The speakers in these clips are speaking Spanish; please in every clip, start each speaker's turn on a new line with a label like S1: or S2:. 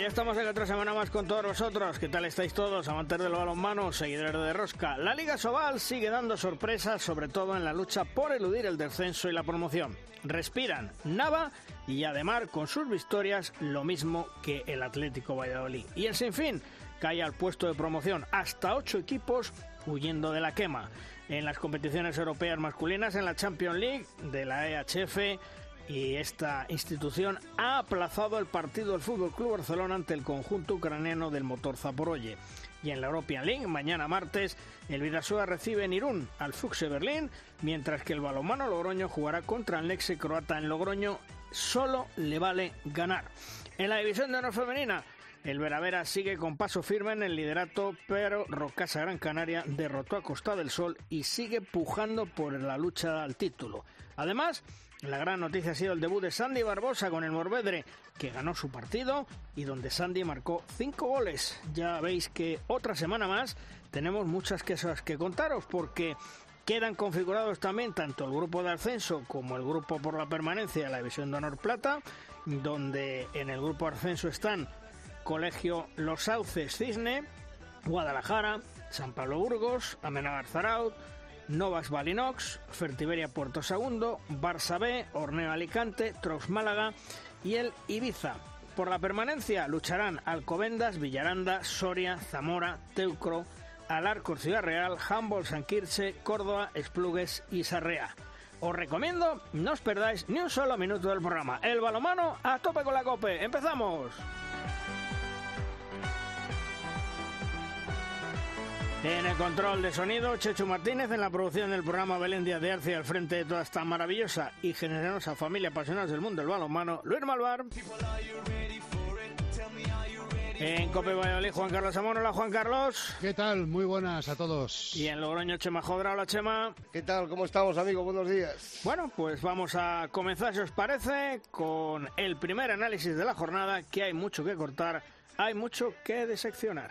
S1: Ya estamos en otra semana más con todos vosotros. ¿Qué tal estáis todos, amantes del balonmano, seguidores de Rosca? La Liga Sobal sigue dando sorpresas, sobre todo en la lucha por eludir el descenso y la promoción. Respiran Nava y Ademar con sus victorias, lo mismo que el Atlético Valladolid. Y el Sinfín cae al puesto de promoción, hasta ocho equipos huyendo de la quema. En las competiciones europeas masculinas, en la Champions League de la EHF, y esta institución ha aplazado el partido del Fútbol Club Barcelona ante el conjunto ucraniano del motor Zaporoye. Y en la European League, mañana martes, el Vidasoa recibe en Irún al Fuxe Berlín, mientras que el balomano Logroño jugará contra el Nexe croata en Logroño. Solo le vale ganar. En la división de honor femenina, el Veravera sigue con paso firme en el liderato, pero Rocasa Gran Canaria derrotó a Costa del Sol y sigue pujando por la lucha al título. Además, la gran noticia ha sido el debut de Sandy Barbosa con el Morvedre, que ganó su partido y donde Sandy marcó cinco goles. Ya veis que otra semana más tenemos muchas cosas que contaros porque quedan configurados también tanto el grupo de ascenso como el grupo por la permanencia de la División de Honor Plata, donde en el grupo de ascenso están Colegio Los Sauces Cisne, Guadalajara, San Pablo Burgos, Amenábar Zaraut, Novas Balinox, Fertiberia Puerto Segundo, Barça B, Orneo Alicante, Trox Málaga y el Ibiza. Por la permanencia lucharán Alcobendas, Villaranda, Soria, Zamora, Teucro, Alarcos Ciudad Real, Humboldt, San Quirche, Córdoba, Esplugues y Sarrea. Os recomiendo no os perdáis ni un solo minuto del programa. El balomano a tope con la cope. ¡Empezamos! En el control de sonido, Chechu Martínez, en la producción del programa Belén Díaz de Arce, al frente de toda esta maravillosa y generosa familia apasionados del mundo del balonmano, Luis Malvar. En Cope Valladolid, Juan Carlos Amón. Hola, Juan Carlos.
S2: ¿Qué tal? Muy buenas a todos.
S1: Y en Logroño, Chema Jodra. Hola, Chema.
S3: ¿Qué tal? ¿Cómo estamos, amigos? Buenos días.
S1: Bueno, pues vamos a comenzar, si os parece, con el primer análisis de la jornada, que hay mucho que cortar, hay mucho que diseccionar.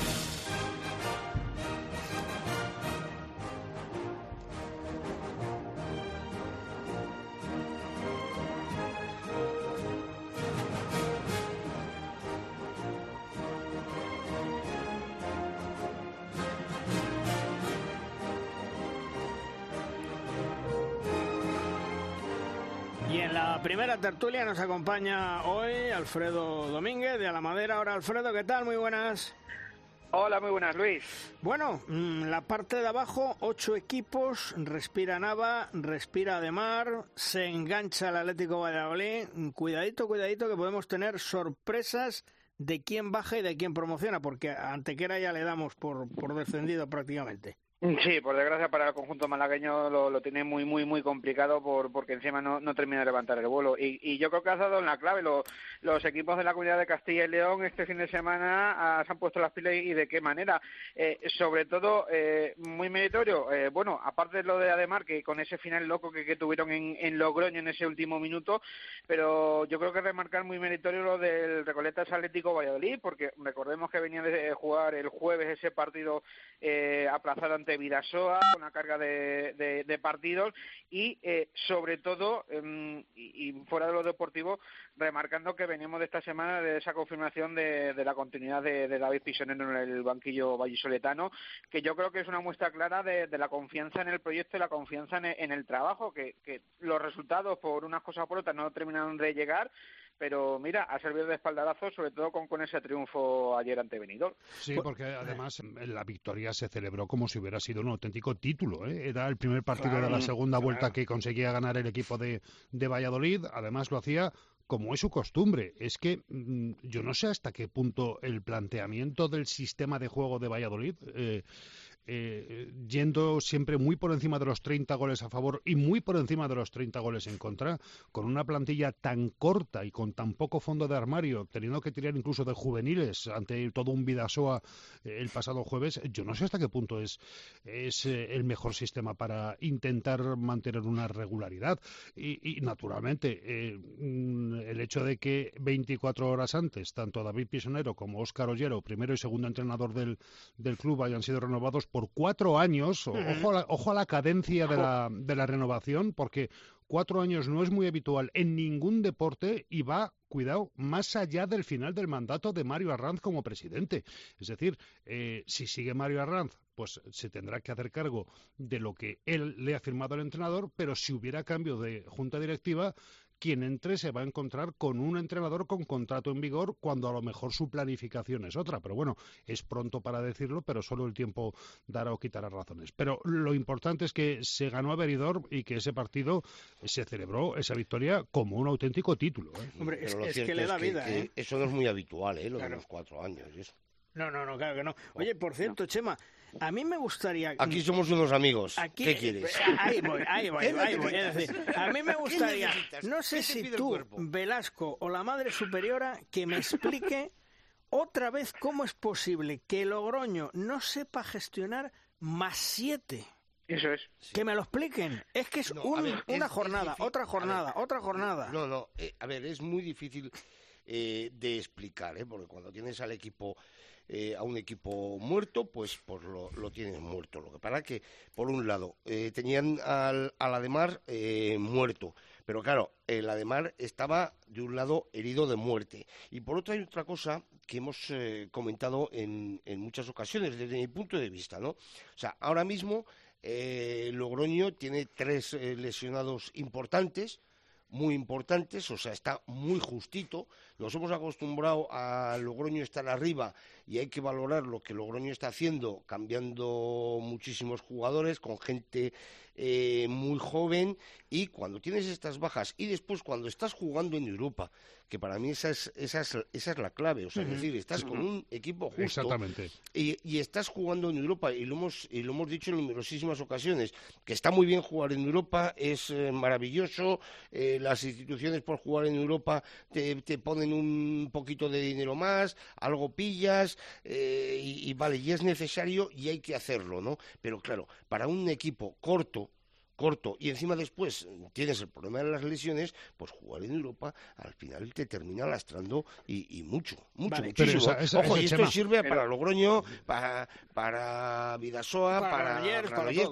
S1: primera tertulia nos acompaña hoy Alfredo Domínguez de Alamadera. Ahora, Alfredo, ¿qué tal? Muy buenas.
S4: Hola, muy buenas, Luis.
S1: Bueno, mm, la parte de abajo, ocho equipos, respira Nava, respira Ademar, se engancha el Atlético Valladolid. Cuidadito, cuidadito, que podemos tener sorpresas de quién baja y de quién promociona, porque a Antequera ya le damos por, por descendido prácticamente.
S4: Sí, por desgracia para el conjunto malagueño lo, lo tiene muy, muy, muy complicado por, porque encima no, no termina de levantar el vuelo. Y, y yo creo que has dado en la clave. Lo, los equipos de la comunidad de Castilla y León este fin de semana ah, se han puesto las pilas y de qué manera. Eh, sobre todo, eh, muy meritorio. Eh, bueno, aparte de lo de Ademar, que con ese final loco que, que tuvieron en, en, Logroño en ese último minuto, pero yo creo que remarcar muy meritorio lo del Recoletas Atlético Valladolid, porque recordemos que venía de jugar el jueves ese partido eh, aplazado ante de Vidasoa, con una carga de, de, de partidos y, eh, sobre todo, eh, y, fuera de lo deportivo, remarcando que venimos de esta semana de esa confirmación de, la continuidad de, David Pisonero en el banquillo vallisoletano, que yo creo que es una muestra clara de, de la confianza en el proyecto y la confianza en el, en el trabajo, que, que los resultados, por unas cosas o por otras, no terminaron de llegar, pero mira, ha servido de espaldarazo, sobre todo con, con ese triunfo ayer ante Benidorm.
S2: Sí, porque además la victoria se celebró como si hubiera sido un auténtico título. ¿eh? Era el primer partido claro, de la segunda claro. vuelta que conseguía ganar el equipo de, de Valladolid. Además lo hacía como es su costumbre. Es que mmm, yo no sé hasta qué punto el planteamiento del sistema de juego de Valladolid eh, eh, yendo siempre muy por encima de los 30 goles a favor y muy por encima de los 30 goles en contra, con una plantilla tan corta y con tan poco fondo de armario, teniendo que tirar incluso de juveniles ante todo un Vidasoa eh, el pasado jueves, yo no sé hasta qué punto es, es eh, el mejor sistema para intentar mantener una regularidad. Y, naturalmente, mm, el hecho de que 24 horas antes, tanto David Pisonero como Óscar Ollero, primero y segundo entrenador del, del club, hayan sido renovados por cuatro años. Ojo a la, ojo a la cadencia de la, de la renovación, porque cuatro años no es muy habitual en ningún deporte y va, cuidado, más allá del final del mandato de Mario Arranz como presidente. Es decir, eh, si sigue Mario Arranz, pues se tendrá que hacer cargo de lo que él le ha firmado al entrenador, pero si hubiera cambio de junta directiva, quien entre se va a encontrar con un entrenador con contrato en vigor cuando a lo mejor su planificación es otra. Pero bueno, es pronto para decirlo, pero solo el tiempo dará o quitará razones. Pero lo importante es que se ganó a Veridor y que ese partido se celebró, esa victoria, como un auténtico título. ¿eh?
S1: Hombre, es, que le da vida. ¿eh?
S3: Eso no es muy habitual, ¿eh? lo de los cuatro años.
S1: No, no, no, claro que no. Oye, por cierto, Chema, a mí me gustaría.
S3: Aquí somos unos amigos. ¿Qué quieres?
S1: Ahí voy, ahí voy, ahí voy. Es decir, a mí me gustaría. No sé si tú, Velasco o la Madre Superiora, que me explique otra vez cómo es posible que Logroño no sepa gestionar más siete.
S4: Eso es.
S1: Que me lo expliquen. Es que es, una jornada, otra jornada, otra jornada.
S3: No, no. Eh, a ver, es muy difícil eh, de explicar, ¿eh? porque cuando tienes al equipo eh, a un equipo muerto, pues, pues lo, lo, tienes muerto. Lo que pasa que, por un lado, eh, tenían al, al Ademar eh, muerto, pero claro, el Ademar estaba de un lado herido de muerte. Y por otro hay otra cosa que hemos comentado en, en muchas ocasiones, desde mi punto de vista, ¿no? O sea, ahora mismo Logroño tiene tres lesionados importantes, muy importantes, o sea, está muy justito. Nos hemos acostumbrado a Logroño estar arriba y hay que valorar lo que Logroño está haciendo, cambiando muchísimos jugadores con gente eh, muy joven y cuando tienes estas bajas y después cuando estás jugando en Europa, que para mí esa es, esa es, esa es la clave, o sea, es decir, estás con un equipo justo
S2: Exactamente.
S3: Y, y, estás jugando en Europa y lo hemos y lo hemos dicho en numerosísimas ocasiones, que está muy bien jugar en Europa, es eh, maravilloso, eh, las instituciones por jugar en Europa te, te, ponen un poquito de dinero más, algo pillas eh, y, y vale, y es necesario y hay que hacerlo, ¿no? Pero claro, para un equipo corto corto y encima después tienes el problema de las lesiones, pues jugar en Europa al final te termina lastrando y, mucho, mucho, muchísimo. Ojo, y esto sirve para Logroño, para, para Vidasoa, para,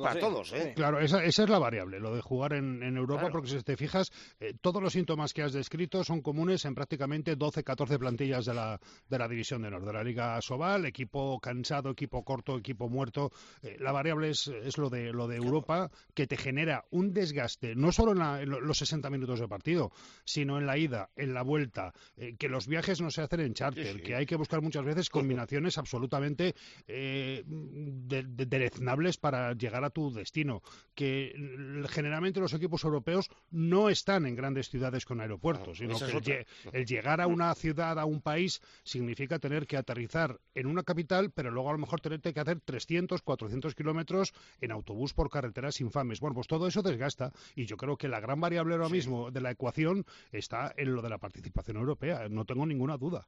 S3: para, todos. ¿eh?
S2: Claro, esa, esa, es la variable, lo de jugar en, Europa, porque si te fijas, eh, todos los síntomas que has descrito son comunes en prácticamente 12, 14 plantillas de la, de la División de Norte, de la Liga Sobal, equipo cansado, equipo corto, equipo muerto. Eh, la variable es, es lo de, lo de Europa, que te genera genera un desgaste, no solo en, los 60 minutos de partido, sino en la ida, en la vuelta, eh, que los viajes no se hacen en charter, que hay que buscar muchas veces combinaciones absolutamente eh, dereznables para llegar a tu destino, que generalmente los equipos europeos no están en grandes ciudades con aeropuertos, sino que el, llegar a una ciudad, a un país, significa tener que aterrizar en una capital, pero luego a lo mejor tener que hacer 300, 400 kilómetros en autobús por carreteras infames. Bueno, pues todo eso desgasta y yo creo que la gran variable ahora mismo de la ecuación está en lo de la participación europea, no tengo ninguna duda.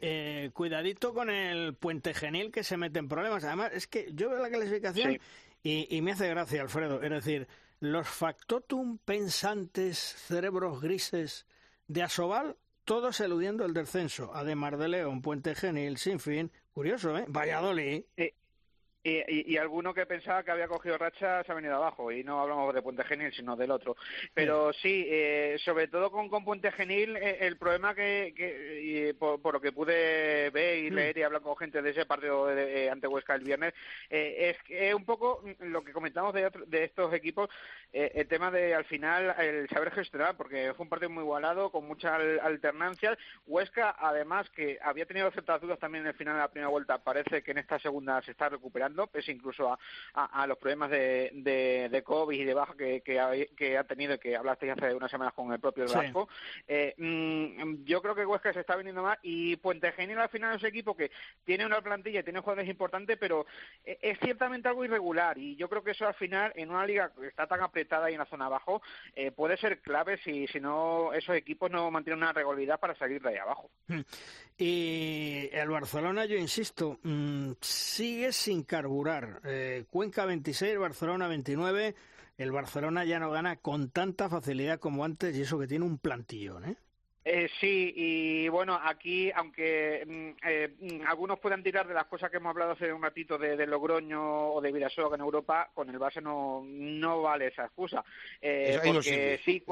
S1: Eh, cuidadito con el puente genil que se mete en problemas. Además, es que yo veo la clasificación y, me hace gracia, Alfredo. Es decir, los factotum pensantes cerebros grises de Asobal, todos eludiendo el descenso. Además de León, Puente Genil, fin Curioso, ¿eh? Valladolid.
S4: Eh, y, y, alguno que pensaba que había cogido racha se ha venido abajo. Y no hablamos de Puente Genil sino del otro. Pero sí. eh, sobre todo con, con Puente Genil eh, el problema que, que por, lo que pude ver y mm. leer y hablar con gente de ese partido de, ante Huesca el viernes eh, es que un poco lo que comentamos de, de estos equipos el tema de al final el saber gestionar porque fue un partido muy igualado con muchas alternancias Huesca además que había tenido ciertas dudas también en el final de la primera vuelta parece que en esta segunda se está recuperando pues incluso a, los problemas de, de, COVID y de baja que, que, ha, que ha tenido, que hablasteis hace unas semanas con el propio Vasco. Eh, mm, yo creo que Huesca se está viniendo más y Puente Genil al final es un equipo que tiene una plantilla, tiene jugadores importantes, pero eh, es ciertamente algo irregular y yo creo que eso al final en una liga que está tan apretada y en la zona abajo eh, puede ser clave si, si no esos equipos no mantienen una regularidad para salir de ahí abajo.
S1: Y el Barcelona, yo insisto, mm, sigue sin carburar. Eh, Cuenca 26, Barcelona 29. El Barcelona ya no gana con tanta facilidad como antes y eso que tiene un plantillón, ¿eh?
S4: Eh, sí, y bueno, aquí, aunque mm, eh, mm, algunos puedan tirar de las cosas que hemos hablado hace un ratito de, Logroño o de Vidasoa en Europa, con el base no, no vale esa excusa. Eh, porque sí,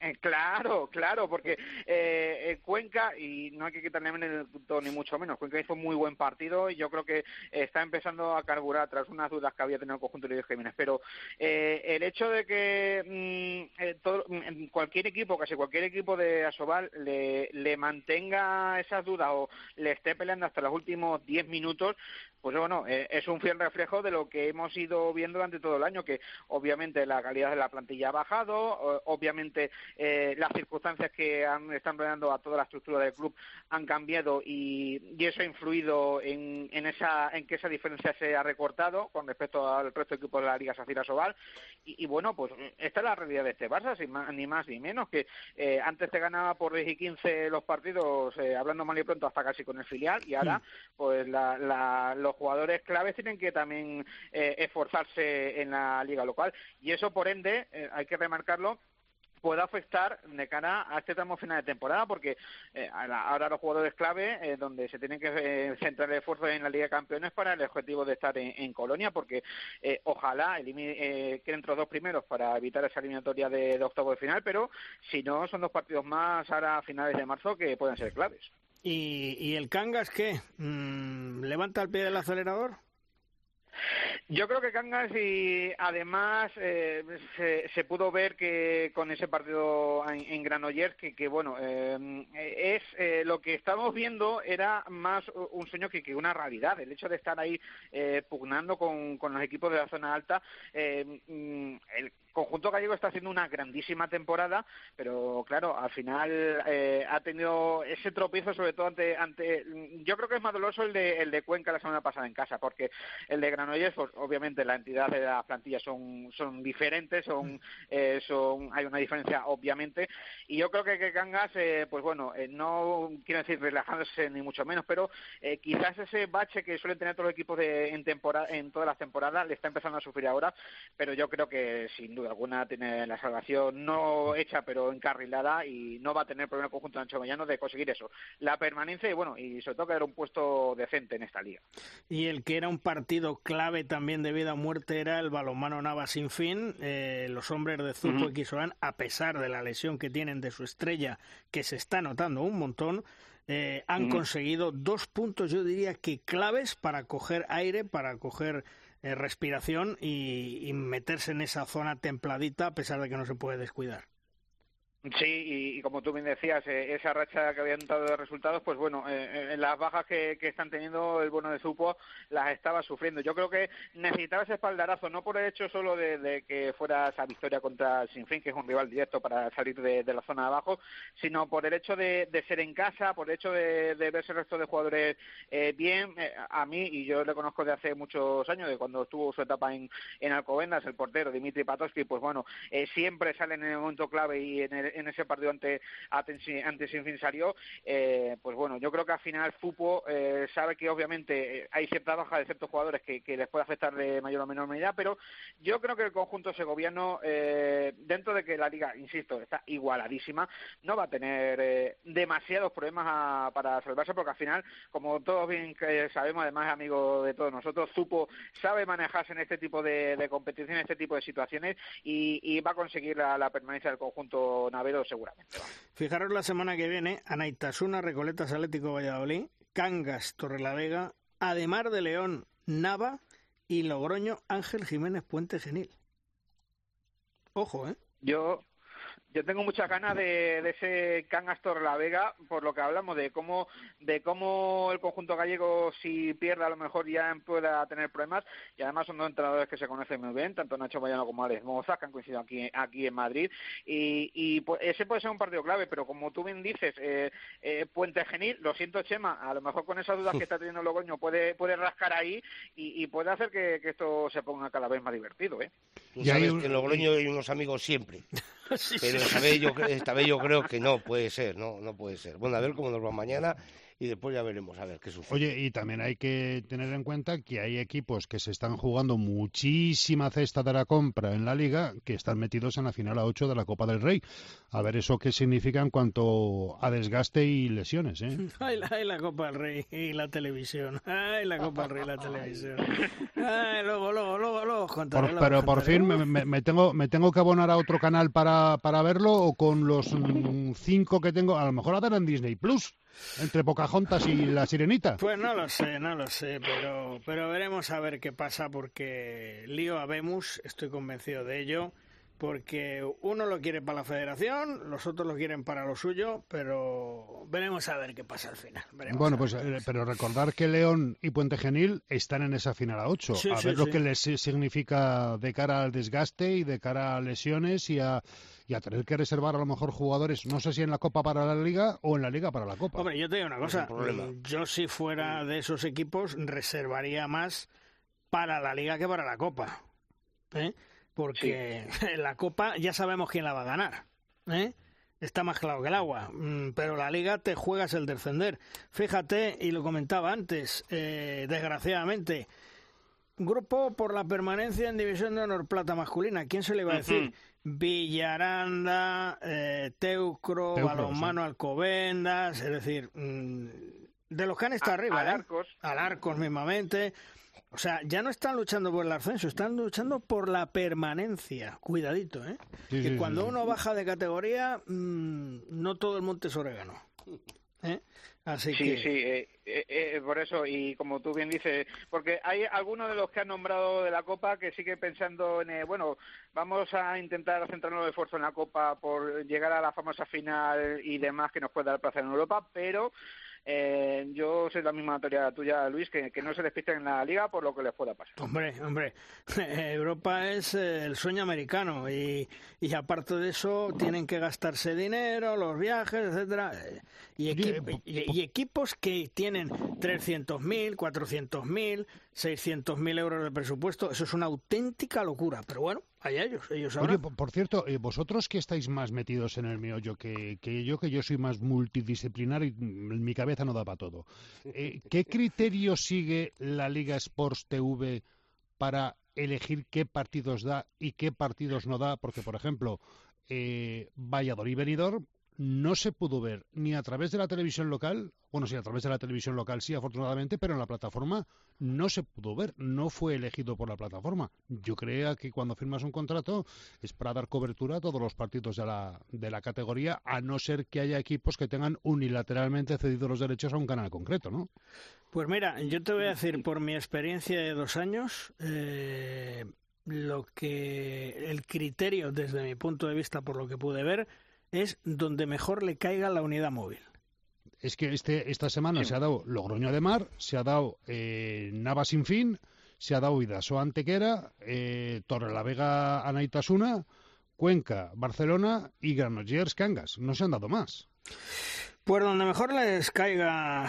S4: eh, claro, claro, porque eh, Cuenca, y no hay que quitarle el punto ni mucho menos, Cuenca hizo un muy buen partido y yo creo que está empezando a carburar tras unas dudas que había tenido el conjunto de Luis Jiménez. Pero eh, el hecho de que mm, eh, todo, mm, cualquier equipo, casi cualquier equipo de Asobal, le, le mantenga esas dudas o le esté peleando hasta los últimos 10 minutos, pues bueno, eh, es un fiel reflejo de lo que hemos ido viendo durante todo el año, que obviamente la calidad de la plantilla ha bajado, obviamente eh, las circunstancias que han, están rodeando a toda la estructura del club han cambiado y, eso ha influido en, esa, en que esa diferencia se ha recortado con respecto al resto de equipos de la Liga Sacira Sobal. Y, bueno, pues esta es la realidad de este Barça, sin ni más ni menos, que eh, antes te ganaba por 10 y 15 los partidos, hablando mal y pronto, hasta casi con el filial, y ahora, pues la, la los jugadores claves tienen que también eh, esforzarse en la liga local y eso por ende eh, hay que remarcarlo puede afectar de cara a este tramo final de temporada, porque eh, ahora los jugadores clave, donde se tienen que centrar el esfuerzo en la Liga de Campeones para el objetivo de estar en, Colonia, porque ojalá eh, queden los dos primeros para evitar esa eliminatoria de, de octavo de final, pero si no, son dos partidos más ahora a finales de marzo que pueden ser claves.
S1: ¿Y, y el Cangas qué? Mm, ¿Levanta el pie del acelerador?
S4: Yo creo que Cangas y además eh, se, pudo ver que con ese partido en, Granollers que, bueno eh, es eh, lo que estamos viendo era más un sueño que, una realidad el hecho de estar ahí pugnando con, con, los equipos de la zona alta mm, el conjunto gallego está haciendo una grandísima temporada, pero claro, al final eh, ha tenido ese tropiezo, sobre todo ante, ante. Yo creo que es más doloroso el de, el de Cuenca la semana pasada en casa, porque el de Granollers, pues obviamente la entidad de la plantilla son, son diferentes, son, eh, son, hay una diferencia obviamente, y yo creo que, que Cangas, eh, pues bueno, no quiero decir relajándose ni mucho menos, pero quizás ese bache que suelen tener todos los equipos de, en, temporada, en todas las temporadas le está empezando a sufrir ahora, pero yo creo que sin duda alguna tiene la salvación no hecha pero encarrilada y no va a tener problema el conjunto de Ancho Mellano de conseguir eso, la permanencia y bueno, y sobre todo que era un puesto decente en esta liga.
S1: Y el que era un partido clave también de vida o muerte era el balonmano Nava sin fin, eh, los hombres de Zupo y Quisolán, a pesar de la lesión que tienen de su estrella, que se está notando un montón, eh, han conseguido dos puntos, yo diría que claves para coger aire, para coger eh, respiración y, meterse en esa zona templadita a pesar de que no se puede descuidar.
S4: Sí, y, como tú bien decías, eh, esa racha que habían dado de resultados, pues bueno, eh, en las bajas que, están teniendo el bono de Supo las estaba sufriendo. Yo creo que necesitaba ese espaldarazo, no por el hecho solo de, que fuera esa victoria contra Sinfín, que es un rival directo para salir de, la zona de abajo, sino por el hecho de, ser en casa, por el hecho de, verse el resto de jugadores eh, bien. a mí, y yo le conozco de hace muchos años, de cuando estuvo su etapa en, en Alcobendas, el portero Dimitri Patoski, pues bueno, siempre sale en el momento clave y en el en ese partido ante, ante Sinfín salió, eh, pues bueno, yo creo que al final Fupo eh, sabe que obviamente eh, hay cierta baja de ciertos jugadores que, les puede afectar de mayor o menor medida, pero yo creo que el conjunto segoviano, dentro de que la liga, insisto, está igualadísima, no va a tener demasiados problemas para salvarse, porque al final, como todos bien sabemos, además amigo de todos nosotros, Fupo sabe manejarse en este tipo de, de competición, en este tipo de situaciones y, va a conseguir la, permanencia del conjunto Navero seguramente.
S1: Fijaros la semana que viene, Anaitasuna, Recoletas Atlético Valladolid, Cangas, Torrelavega, Ademar de León, Nava y Logroño, Ángel Jiménez Puente Genil. Ojo, ¿eh?
S4: Yo, yo tengo muchas ganas de, de ese Cangas La Vega, por lo que hablamos de cómo de cómo el conjunto gallego si pierde a lo mejor ya pueda tener problemas y además son dos entrenadores que se conocen muy bien, tanto Nacho Bayano como Alex Moza, que han coincidido aquí aquí en Madrid y, y pues, ese puede ser un partido clave, pero como tú bien dices, eh, eh, Puente Genil, lo siento Chema, a lo mejor con esas dudas que está teniendo Logroño puede puede rascar ahí y, y puede hacer que, que, esto se ponga cada vez más divertido, ¿eh?
S3: Tú sabes que en Logroño hay unos amigos siempre.
S1: Sí,
S3: Pero yo, esta vez yo creo que no puede ser, no, no puede ser. Bueno, a ver cómo nos va mañana y después ya veremos a ver qué sucede.
S2: Oye, y también hay que tener en cuenta que hay equipos que se están jugando muchísima cesta de la compra en la liga que están metidos en la final a 8 de la Copa del Rey. A ver eso qué significa en cuanto a desgaste y lesiones, ¿eh?
S1: Ay la, ay, la Copa del Rey y la televisión. Ay, la Copa del Rey y la televisión. Ay, luego, luego, luego, luego contaré,
S2: Por-
S1: luego
S2: pero por fin me, me- me tengo me tengo que abonar a otro canal para, para verlo o con los mm, cinco que tengo, a lo mejor a dar en Disney Plus, entre Pocahontas y La Sirenita.
S1: Pues no lo sé, no lo sé, pero, pero veremos a ver qué pasa porque lío habemos, estoy convencido de ello, porque uno lo quiere para la federación, los otros lo quieren para lo suyo, pero veremos a ver qué pasa al final. veremos
S2: Bueno, pues eh, pero recordar que León y Puente Genil están en esa final a 8.
S1: Sí,
S2: a
S1: sí,
S2: ver lo que les significa de cara al desgaste y de cara a lesiones y a, y a tener que reservar a lo mejor jugadores, no sé si en la Copa para la Liga o en la Liga para la Copa.
S1: Hombre, yo te digo una cosa, mm, yo si fuera de esos equipos reservaría más para la liga que para la copa, ¿eh? porque la copa ya sabemos quién la va a ganar, ¿eh? está más claro que el agua, mm, pero la liga te juegas el descender. Fíjate, y lo comentaba antes, eh, desgraciadamente, grupo por la permanencia en División de Honor Plata masculina, ¿quién se le iba a decir? Villaranda, eh, Teucro,
S2: Teucro,
S1: Balonmano Alcobendas, es decir, mm, de los que han estado
S4: A-
S1: arriba, ¿eh?
S4: Alarcos.
S1: Alarcos mismamente. O sea, ya no están luchando por el ascenso, están luchando por la permanencia. Cuidadito, ¿eh?
S2: Sí,
S1: que
S2: sí,
S1: cuando
S2: sí.
S1: uno baja de categoría, mm, no todo el monte es orégano. ¿eh? Así
S4: Sí,
S1: que...
S4: sí, eh, eh, eh, por eso, y como tú bien dices, porque hay algunos de los que han nombrado de la Copa que sigue pensando en, eh, bueno, vamos a intentar centrarnos el esfuerzo en la Copa por llegar a la famosa final y demás que nos puede dar placer en Europa, pero eh, yo soy la misma teoría tuya, Luis, que, que no se despisten en la Liga por lo que les pueda pasar.
S1: Hombre, hombre, Europa es eh, el sueño americano y, y aparte de eso tienen que gastarse dinero, los viajes, etcétera, eh, y, y- y equipos que tienen 300.000, 400.000, 600.000 euros de presupuesto, eso es una auténtica locura, pero bueno, allá ellos, ellos.
S2: Oye, por, cierto, eh, vosotros que estáis más metidos en el meollo que, que yo, que yo soy más multidisciplinar y mm, mi cabeza no da para todo. Eh, ¿Qué criterio sigue la Liga Sports TV para elegir qué partidos da y qué partidos no da? Porque, por ejemplo, eh, Valladolid Benidorm no se pudo ver ni a través de la televisión local, bueno, sí, a través de la televisión local sí, afortunadamente, pero en la plataforma no se pudo ver, no fue elegido por la plataforma. Yo creía que cuando firmas un contrato es para dar cobertura a todos los partidos de la, de la categoría, a no ser que haya equipos que tengan unilateralmente cedido los derechos a un canal concreto, ¿no?
S1: Pues mira, yo te voy a decir por mi experiencia de dos años, eh, lo que el criterio desde mi punto de vista, por lo que pude ver, es donde mejor le caiga la unidad móvil.
S2: Es que este, esta semana se ha dado Logroño de Mar, se ha dado eh, Nava Sin Fin, se ha dado Idaso Antequera, eh, Torrelavega Anaitasuna, Cuenca, Barcelona y Granollers Cangas. No se han dado más.
S1: Pues donde mejor les caiga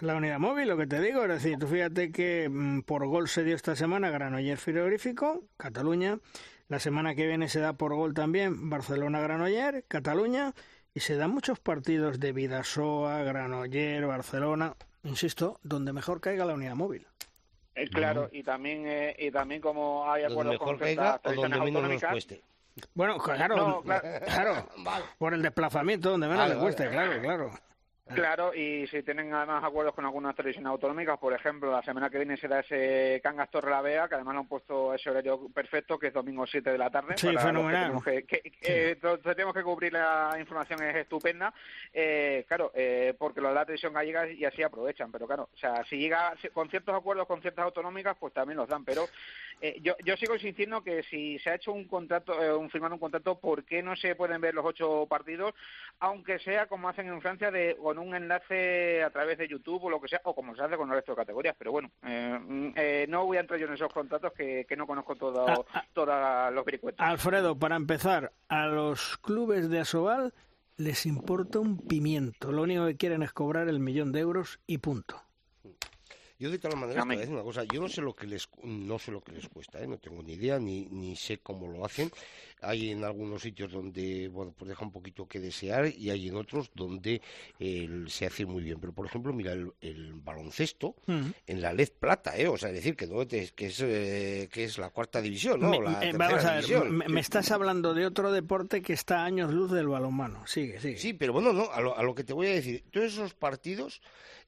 S1: la unidad móvil, lo que te digo, es decir, tú fíjate que mm, por gol se dio esta semana Granollers Frigorífico, Cataluña, la semana que viene se da por gol también Barcelona-Granoller, Cataluña, y se dan muchos partidos de Vidasoa, Granoller, Barcelona, insisto, donde mejor caiga la unidad móvil.
S4: Eh, claro, y también eh, y también como hay acuerdos
S3: mejor
S4: con
S3: caiga o donde menos nos cueste.
S1: Bueno, claro,
S4: No, claro.
S1: claro,
S3: Vale.
S1: por el desplazamiento, donde menos
S3: Vale,
S1: le cueste,
S3: vale.
S1: claro, claro.
S4: Claro, y si tienen además acuerdos con algunas televisiones autonómicas, por ejemplo, la semana que viene será ese Cangas Torre la Vea, que además lo han puesto ese horario perfecto, que es domingo 7 de la tarde.
S1: Sí,
S4: los que
S1: fenomenal.
S4: tenemos que, eh, entonces tenemos que cubrir la información, es estupenda. Eh, claro, eh, porque lo de la televisión gallega y así aprovechan, pero claro, o sea, si llega con ciertos acuerdos con ciertas autonómicas, pues también los dan, pero Eh, yo, yo sigo insistiendo que si se ha hecho un contrato, eh, un firmado un contrato, ¿por qué no se pueden ver los ocho partidos, aunque sea como hacen en Francia, de con un enlace a través de YouTube o lo que sea, o como se hace con el resto de categorías? Pero bueno, eh, mm, eh, no voy a entrar yo en esos contratos que, que no conozco todo,
S1: Ah, ah.
S4: todos los vericuetos.
S1: Alfredo, para empezar, a los clubes de Asobal les importa un pimiento. Lo único que quieren es cobrar el millón de euros y punto.
S3: Yo de todas maneras te voy a decir una cosa, yo no sé lo que les no sé lo que les cuesta, ¿eh? no tengo ni idea ni, ni sé cómo lo hacen. Hay en algunos sitios donde bueno pues deja un poquito que desear y hay en otros donde eh, se hace muy bien. Pero por ejemplo mira el, el baloncesto
S1: Mm.
S3: en la LED plata, ¿eh? o sea es decir que no te- que es eh, que es la cuarta división, ¿no?
S1: Me-
S3: la
S1: eh, vamos a ver, me, me estás hablando de otro deporte que está a años luz del balonmano. Sigue, sigue.
S3: Sí, pero bueno, no, a lo, a lo que te voy a decir, todos esos partidos,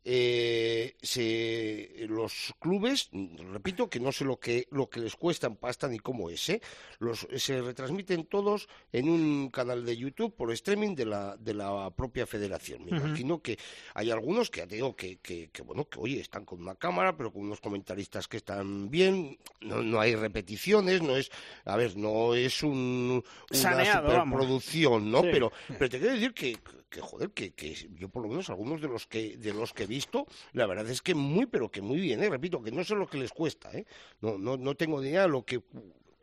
S3: eh, se, los clubes, repito que no sé lo que, lo que les cuesta en pasta ni cómo es, ¿eh? los, se retransmiten todos en un canal de YouTube por streaming de la, de la propia federación. Me imagino que hay algunos que digo que, que, que, bueno, que oye, están con una cámara, pero con unos comentaristas que están bien, no, no hay repeticiones, no es, a ver, no es un, una
S1: Saneado, vamos.
S3: superproducción, ¿no?
S1: Sí.
S3: Pero, pero te quiero decir que, que joder, que, que yo por lo menos algunos de los que de los que he visto, la verdad es que muy, pero que muy bien, ¿eh? repito, que no sé lo que les cuesta, ¿eh? No, no, no tengo idea de lo que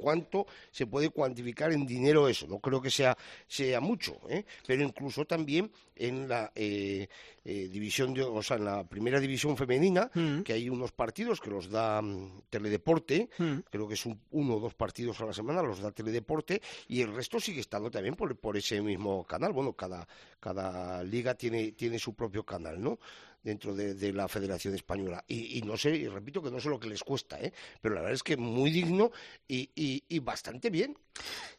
S3: cuánto se puede cuantificar en dinero eso, no creo que sea, sea mucho, ¿eh? pero incluso también en la eh, eh, división, de, o sea, en la primera división femenina,
S1: Mm.
S3: que hay unos partidos que los da mm, Teledeporte,
S1: Mm.
S3: creo que es un, uno o dos partidos a la semana, los da Teledeporte, y el resto sigue estando también por, por ese mismo canal. Bueno, cada, cada liga tiene, tiene su propio canal, ¿no? Dentro de, de la Federación Española. Y, y no sé, y repito que no sé lo que les cuesta, ¿eh? pero la verdad es que muy digno y, y, y bastante bien.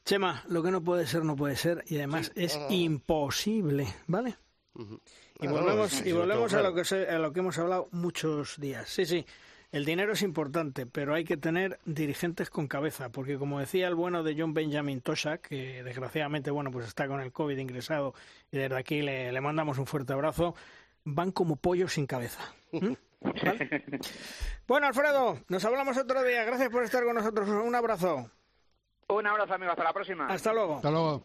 S1: Chema, lo que no puede ser, no puede ser y además
S3: Sí,
S1: es
S3: ah.
S1: imposible, ¿vale? Y
S3: Ah, no,
S1: volvemos, y volvemos a, lo que se- a lo que hemos hablado muchos días. Sí, sí, el dinero es importante, pero hay que tener dirigentes con cabeza, porque como decía el bueno de John Benjamin Tosha, que desgraciadamente bueno pues está con el COVID ingresado y desde aquí le, le mandamos un fuerte abrazo, van como pollos sin cabeza. ¿Mm? ¿Vale? Bueno, Alfredo, nos hablamos otro día. Gracias por estar con nosotros. Un abrazo.
S4: Un abrazo, amigo. Hasta la próxima.
S1: Hasta luego.
S2: Hasta luego.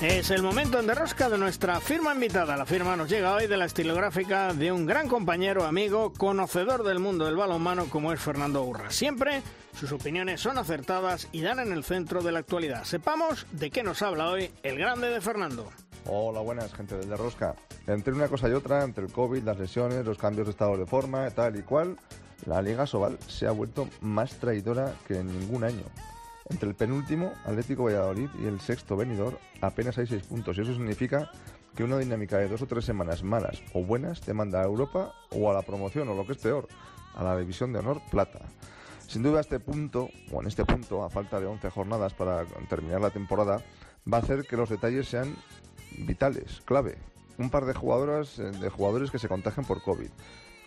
S1: Es el momento en derrosca de nuestra firma invitada. La firma nos llega hoy de la estilográfica de un gran compañero, amigo, conocedor del mundo del balonmano como es Fernando Urra. Siempre sus opiniones son acertadas y dan en el centro de la actualidad. Sepamos de qué nos habla hoy el grande de Fernando.
S5: Hola, buenas, gente del de Rosca. Entre una cosa y otra, entre el COVID, las lesiones, los cambios de estado de forma, tal y cual, la Liga Sobal se ha vuelto más traidora que en ningún año. Entre el penúltimo, Atlético Valladolid, y el sexto Benidorm, apenas hay seis puntos. Y eso significa que una dinámica de dos o tres semanas malas o buenas te manda a Europa o a la promoción, o lo que es peor, a la División de Honor Plata. Sin duda este punto, o en este punto, a falta de 11 jornadas para terminar la temporada, va a hacer que los detalles sean vitales, clave. Un par de jugadoras, eh, de jugadores que se contagian por COVID.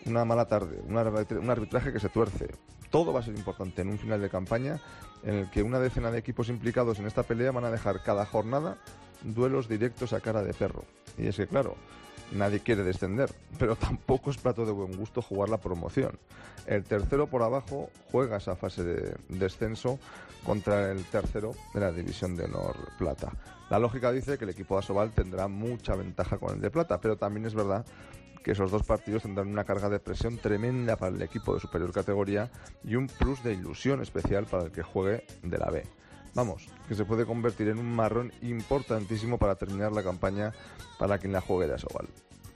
S5: Una mala tarde, un arbitra- un arbitraje que se tuerce. Todo va a ser importante en un final de campaña en el que una decena de equipos implicados en esta pelea van a dejar cada jornada duelos directos a cara de perro. Y es que, claro, nadie quiere descender, pero tampoco es plato de buen gusto jugar la promoción. El tercero por abajo juega esa fase de descenso contra el tercero de la división de honor plata. La lógica dice que el equipo de Asobal tendrá mucha ventaja con el de plata, pero también es verdad que esos dos partidos tendrán una carga de presión tremenda para el equipo de superior categoría y un plus de ilusión especial para el que juegue de la B. Vamos, que se puede convertir en un marrón importantísimo para terminar la campaña para quien la juegue de Asobal.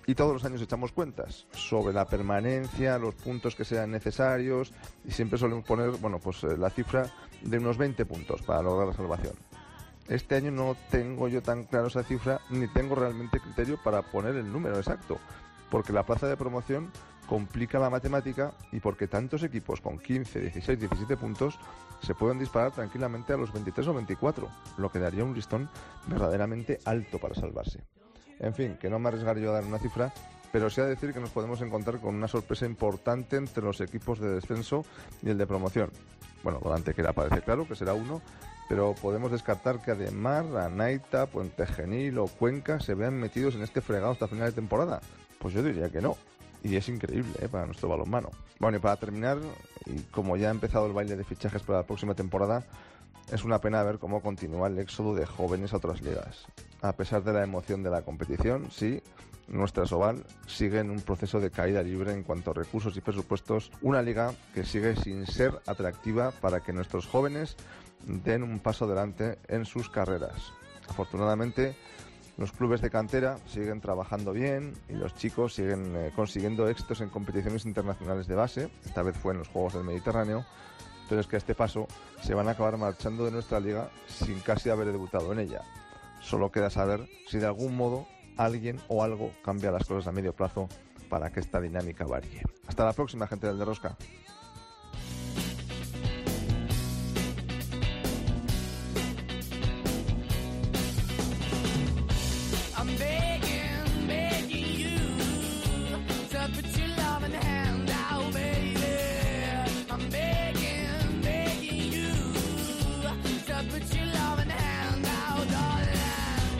S5: Y todos los años echamos cuentas sobre la permanencia, los puntos que sean necesarios y siempre solemos poner, bueno, pues eh, la cifra de unos 20 puntos para lograr la salvación. Este año no tengo yo tan claro esa cifra ni tengo realmente criterio para poner el número exacto, porque la plaza de promoción complica la matemática y porque tantos equipos con 15, 16, 17 puntos se pueden disparar tranquilamente a los 23 o 24, lo que daría un listón verdaderamente alto para salvarse. En fin, que no me arriesgaré yo a dar una cifra, pero sí a decir que nos podemos encontrar con una sorpresa importante entre los equipos de descenso y el de promoción. Bueno, lo de Antequera parece claro que será uno, pero podemos descartar que además Anaita, Puente Genil o Cuenca se vean metidos en este fregado hasta final de temporada. Pues yo diría que no. Y es increíble ¿eh? para nuestro balonmano. Bueno, y para terminar, y como ya ha empezado el baile de fichajes para la próxima temporada, es una pena ver cómo continúa el éxodo de jóvenes a otras ligas. A pesar de la emoción de la competición, sí, nuestra Soval sigue en un proceso de caída libre en cuanto a recursos y presupuestos, una liga que sigue sin ser atractiva para que nuestros jóvenes den un paso adelante en sus carreras. Afortunadamente, los clubes de cantera siguen trabajando bien y los chicos siguen eh, consiguiendo éxitos en competiciones internacionales de base, esta vez fue en los Juegos del Mediterráneo, pero es que a este paso se van a acabar marchando de nuestra liga sin casi haber debutado en ella. Solo queda saber si de algún modo alguien o algo cambia las cosas a medio plazo para que esta dinámica varíe. Hasta la próxima, gente del de Rosca.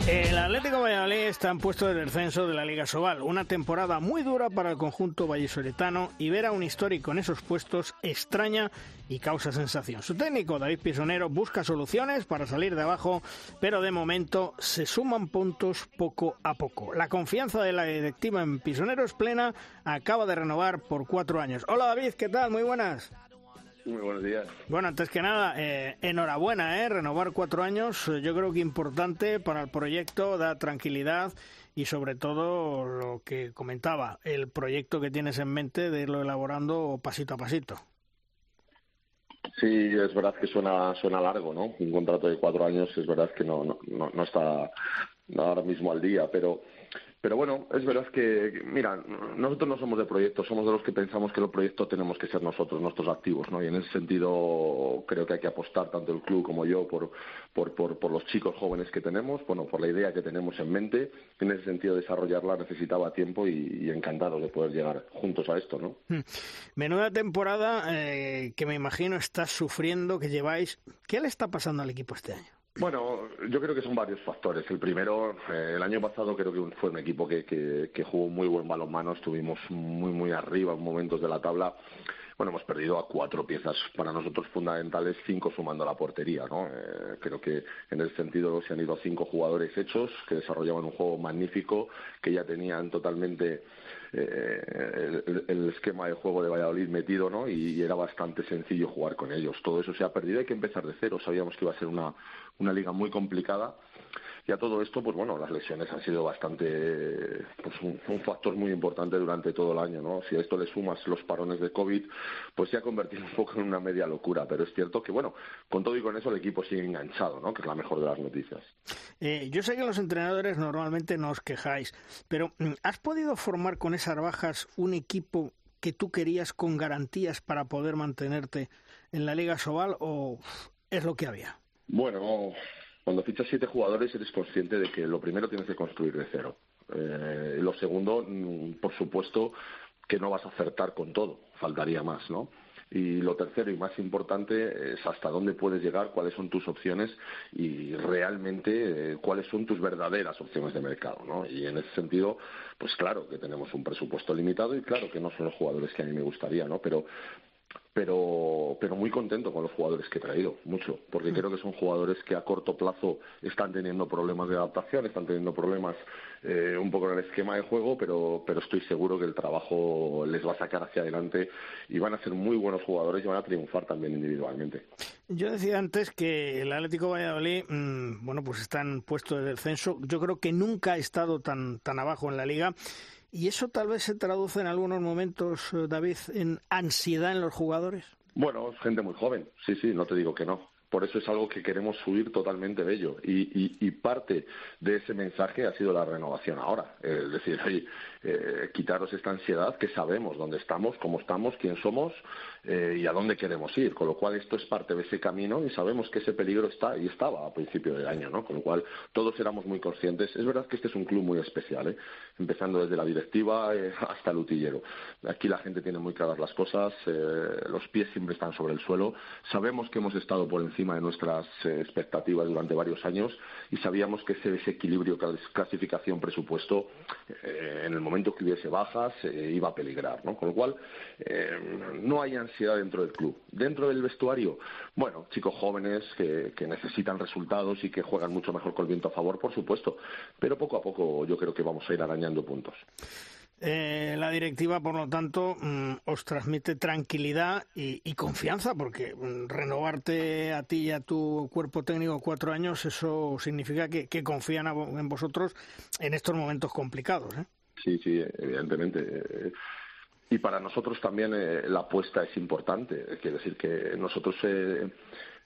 S1: El Atlético Valladolid está en puesto de descenso de la Liga Sobal. Una temporada muy dura para el conjunto vallisoletano y ver a un histórico en esos puestos extraña y causa sensación. Su técnico, David Pisonero, busca soluciones para salir de abajo, pero de momento se suman puntos poco a poco. La confianza de la directiva en Pisonero es plena, acaba de renovar por cuatro años. Hola David, ¿qué tal? Muy buenas.
S6: Muy buenos días.
S1: Bueno, antes que nada, eh, enhorabuena, ¿eh? Renovar cuatro años, eh, yo creo que importante para el proyecto, da tranquilidad y sobre todo lo que comentaba, el proyecto que tienes en mente de irlo elaborando pasito a pasito.
S6: Sí, es verdad que suena suena largo, ¿no? Un contrato de cuatro años es verdad que no, no, no está ahora mismo al día, pero pero bueno, es verdad que, mira, nosotros no somos de proyectos, somos de los que pensamos que los proyectos tenemos que ser nosotros, nuestros activos, ¿no? Y en ese sentido creo que hay que apostar tanto el club como yo por, por, por, los chicos jóvenes que tenemos, bueno, por la idea que tenemos en mente. En ese sentido, desarrollarla necesitaba tiempo y, encantado de poder llegar juntos a esto, ¿no?
S1: Hmm. Menuda temporada eh, que me imagino estás sufriendo, que lleváis. ¿Qué le está pasando al equipo este año?
S6: Bueno, yo creo que son varios factores. El primero, eh, el año pasado creo que fue un equipo que, que, que jugó muy buen balonmano, estuvimos muy, muy arriba en momentos de la tabla bueno, hemos perdido a cuatro piezas para nosotros fundamentales, cinco sumando la portería, ¿no? Eh, creo que en ese sentido se han ido cinco jugadores hechos que desarrollaban un juego magnífico, que ya tenían totalmente eh, el, esquema de juego de Valladolid metido, ¿no? Y, era bastante sencillo jugar con ellos. Todo eso se ha perdido, hay que empezar de cero. Sabíamos que iba a ser una, una liga muy complicada y a todo esto, pues bueno, las lesiones han sido bastante, pues un, factor muy importante durante todo el año, ¿no? Si a esto le sumas los parones de COVID, pues se ha convertido un poco en una media locura, pero es cierto que, bueno, con todo y con eso el equipo sigue enganchado, ¿no? Que es la mejor de las noticias.
S1: Eh, yo sé que los entrenadores normalmente no os quejáis, pero mm, ¿has podido formar con esas bajas un equipo que tú querías con garantías para poder mantenerte en la Liga Sobal o es lo que había?
S6: Bueno, cuando fichas siete jugadores eres consciente de que lo primero tienes que construir de cero. Eh, lo segundo, mm, por supuesto, que no vas a acertar con todo, faltaría más, ¿no? Y lo tercero y más importante es hasta dónde puedes llegar, cuáles son tus opciones y realmente eh, cuáles son tus verdaderas opciones de mercado, ¿no? Y en ese sentido, pues claro que tenemos un presupuesto limitado y claro que no son los jugadores que a mí me gustaría, ¿no? Pero pero, pero muy contento con los jugadores que he traído, mucho, porque mm. creo que son jugadores que a corto plazo están teniendo problemas de adaptación, están teniendo problemas eh, un poco en el esquema de juego, pero, pero estoy seguro que el trabajo les va a sacar hacia adelante y van a ser muy buenos jugadores y van a triunfar también individualmente.
S1: Yo decía antes que el Atlético Valladolid, mm, bueno, pues está en puesto de descenso. Yo creo que nunca ha estado tan, tan abajo en la liga ¿Y eso tal vez se traduce en algunos momentos, eh, David, en ansiedad en los jugadores?
S6: Bueno, gente muy joven, sí, sí, no te digo que no. Por eso es algo que queremos subir totalmente de ello. Y, parte de ese mensaje ha sido la renovación ahora. Es decir, eh, quitaros esta ansiedad que sabemos dónde estamos, cómo estamos, quién somos eh, y a dónde queremos ir. Con lo cual esto es parte de ese camino y sabemos que ese peligro está y estaba a principio del año, ¿no? Con lo cual todos éramos muy conscientes. Es verdad que este es un club muy especial, ¿eh? empezando desde la directiva eh, hasta el utillero. Aquí la gente tiene muy claras las cosas, los pies siempre están sobre el suelo. Sabemos que hemos estado por encima de nuestras expectativas durante varios años y sabíamos que ese desequilibrio clasificación-presupuesto en el momento que hubiese bajas iba a peligrar, ¿no? Con lo cual no hay ansiedad dentro del club. Dentro del vestuario, bueno, chicos jóvenes que, necesitan resultados y que juegan mucho mejor con el viento a favor, por supuesto, pero poco a poco yo creo que vamos a ir arañando puntos.
S1: Eh, la directiva, por lo tanto, mm, os transmite tranquilidad y, confianza, porque mm, renovarte a ti y a tu cuerpo técnico cuatro años, eso significa que, confían en vosotros en estos momentos complicados. ¿eh?
S6: Sí, sí, evidentemente. Eh, y para nosotros también eh, la apuesta es importante. Quiere decir que nosotros, eh,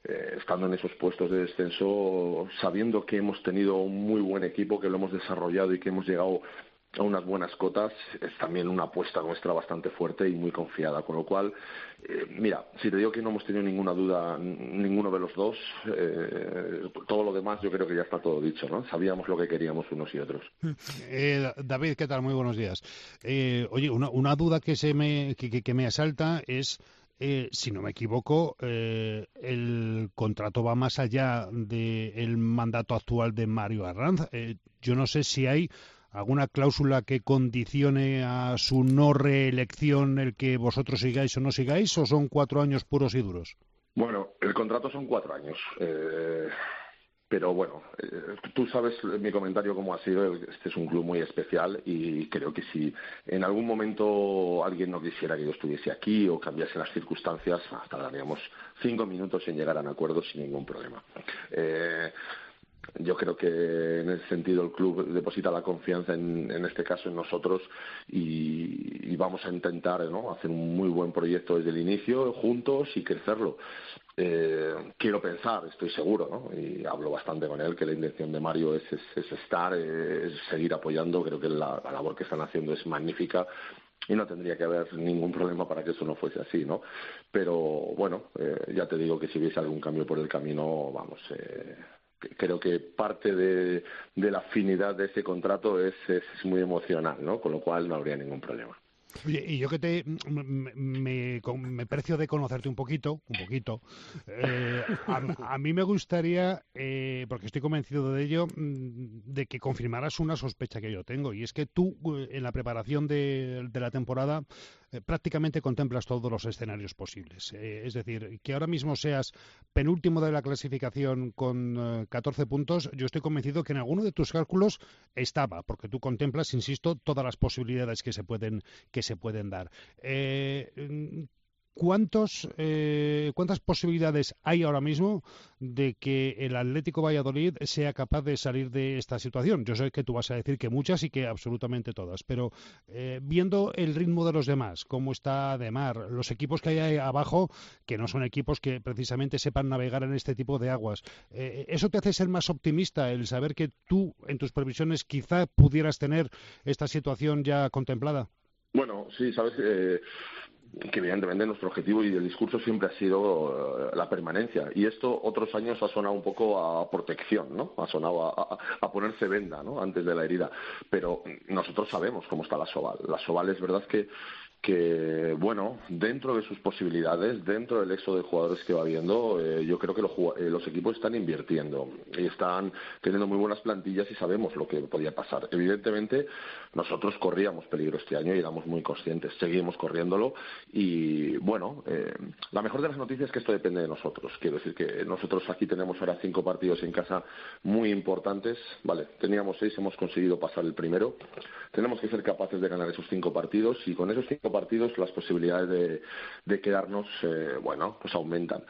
S6: eh, estando en esos puestos de descenso, sabiendo que hemos tenido un muy buen equipo, que lo hemos desarrollado y que hemos llegado a unas buenas cotas es también una apuesta nuestra bastante fuerte y muy confiada. Con lo cual, eh, mira, si te digo que no hemos tenido ninguna duda ninguno de los dos, eh, todo lo demás yo creo que ya está todo dicho, ¿no? Sabíamos lo que queríamos unos y otros.
S2: Eh, David, ¿qué tal? Muy buenos días. oye, una, duda que, se me, que, me asalta es... si no me equivoco, el contrato va más allá del mandato actual de Mario Arranz. yo no sé si hay alguna cláusula que condicione a su no reelección el que vosotros sigáis o no sigáis, o son cuatro años puros y duros?
S6: Bueno, el contrato son cuatro años. Eh, pero bueno, eh, tú sabes mi comentario cómo ha sido. Este es un club muy especial y creo que si en algún momento alguien no quisiera que yo estuviese aquí o cambiase las circunstancias, tardaríamos cinco minutos en llegar a un acuerdo sin ningún problema. Eh, yo creo que en ese sentido el club deposita la confianza en, este caso en nosotros y, vamos a intentar hacer un muy buen proyecto desde el inicio juntos y crecerlo. Eh, quiero pensar, estoy seguro, ¿no? y hablo bastante con él, que la intención de Mario es, estar, es seguir apoyando. Creo que la, labor que están haciendo es magnífica y no tendría que haber ningún problema para que eso no fuese así, ¿no? Pero bueno, eh, ya te digo que si hubiese algún cambio por el camino, vamos, eh, creo que parte de, la afinidad de ese contrato es, es muy emocional, ¿no? Con lo cual no habría ningún problema.
S2: Oye, y yo que te me, me, precio de conocerte un poquito, un poquito, eh, a, mí me gustaría, eh, porque estoy convencido de ello, mm, de que confirmaras una sospecha que yo tengo, y es que tú eh, en la preparación de la temporada prácticamente contemplas todos los escenarios posibles. es decir, que ahora mismo seas penúltimo de la clasificación con 14 puntos, yo estoy convencido que en alguno de tus cálculos estaba, porque tú contemplas, insisto, todas las posibilidades que se pueden que se pueden dar. Eh, ¿Cuántos, eh, ¿Cuántas posibilidades hay ahora mismo de que el Atlético Valladolid sea capaz de salir de esta situación? Yo sé que tú vas a decir que muchas y que absolutamente todas, pero eh, viendo el ritmo de los demás, cómo está de mar, los equipos que hay ahí abajo, que no son equipos que precisamente sepan navegar en este tipo de aguas, ¿eso te hace ser más optimista el saber que tú en tus previsiones quizá pudieras tener esta situación ya contemplada?
S6: Bueno, sí, sabes eh, que evidentemente nuestro objetivo y el discurso siempre ha sido eh, la permanencia. Y esto otros años ha sonado un poco a protección, ¿no? Ha sonado a, a, ponerse venda, ¿no? Antes de la herida. Pero nosotros sabemos cómo está la Soval. La Soval es verdad que que, bueno, dentro de sus posibilidades, dentro del éxodo de jugadores que va viendo, eh, yo creo que eh, los, equipos están invirtiendo y están teniendo muy buenas plantillas y sabemos lo que podía pasar. Evidentemente, nosotros corríamos peligro este año y éramos muy conscientes, seguimos corriéndolo y, bueno, eh, la mejor de las noticias es que esto depende de nosotros. Quiero decir que nosotros aquí tenemos ahora cinco partidos en casa muy importantes. Vale, teníamos seis, hemos conseguido pasar el primero. Tenemos que ser capaces de ganar esos cinco partidos y con esos cinco partidos las posibilidades de, quedarnos, eh, bueno, pues aumentan.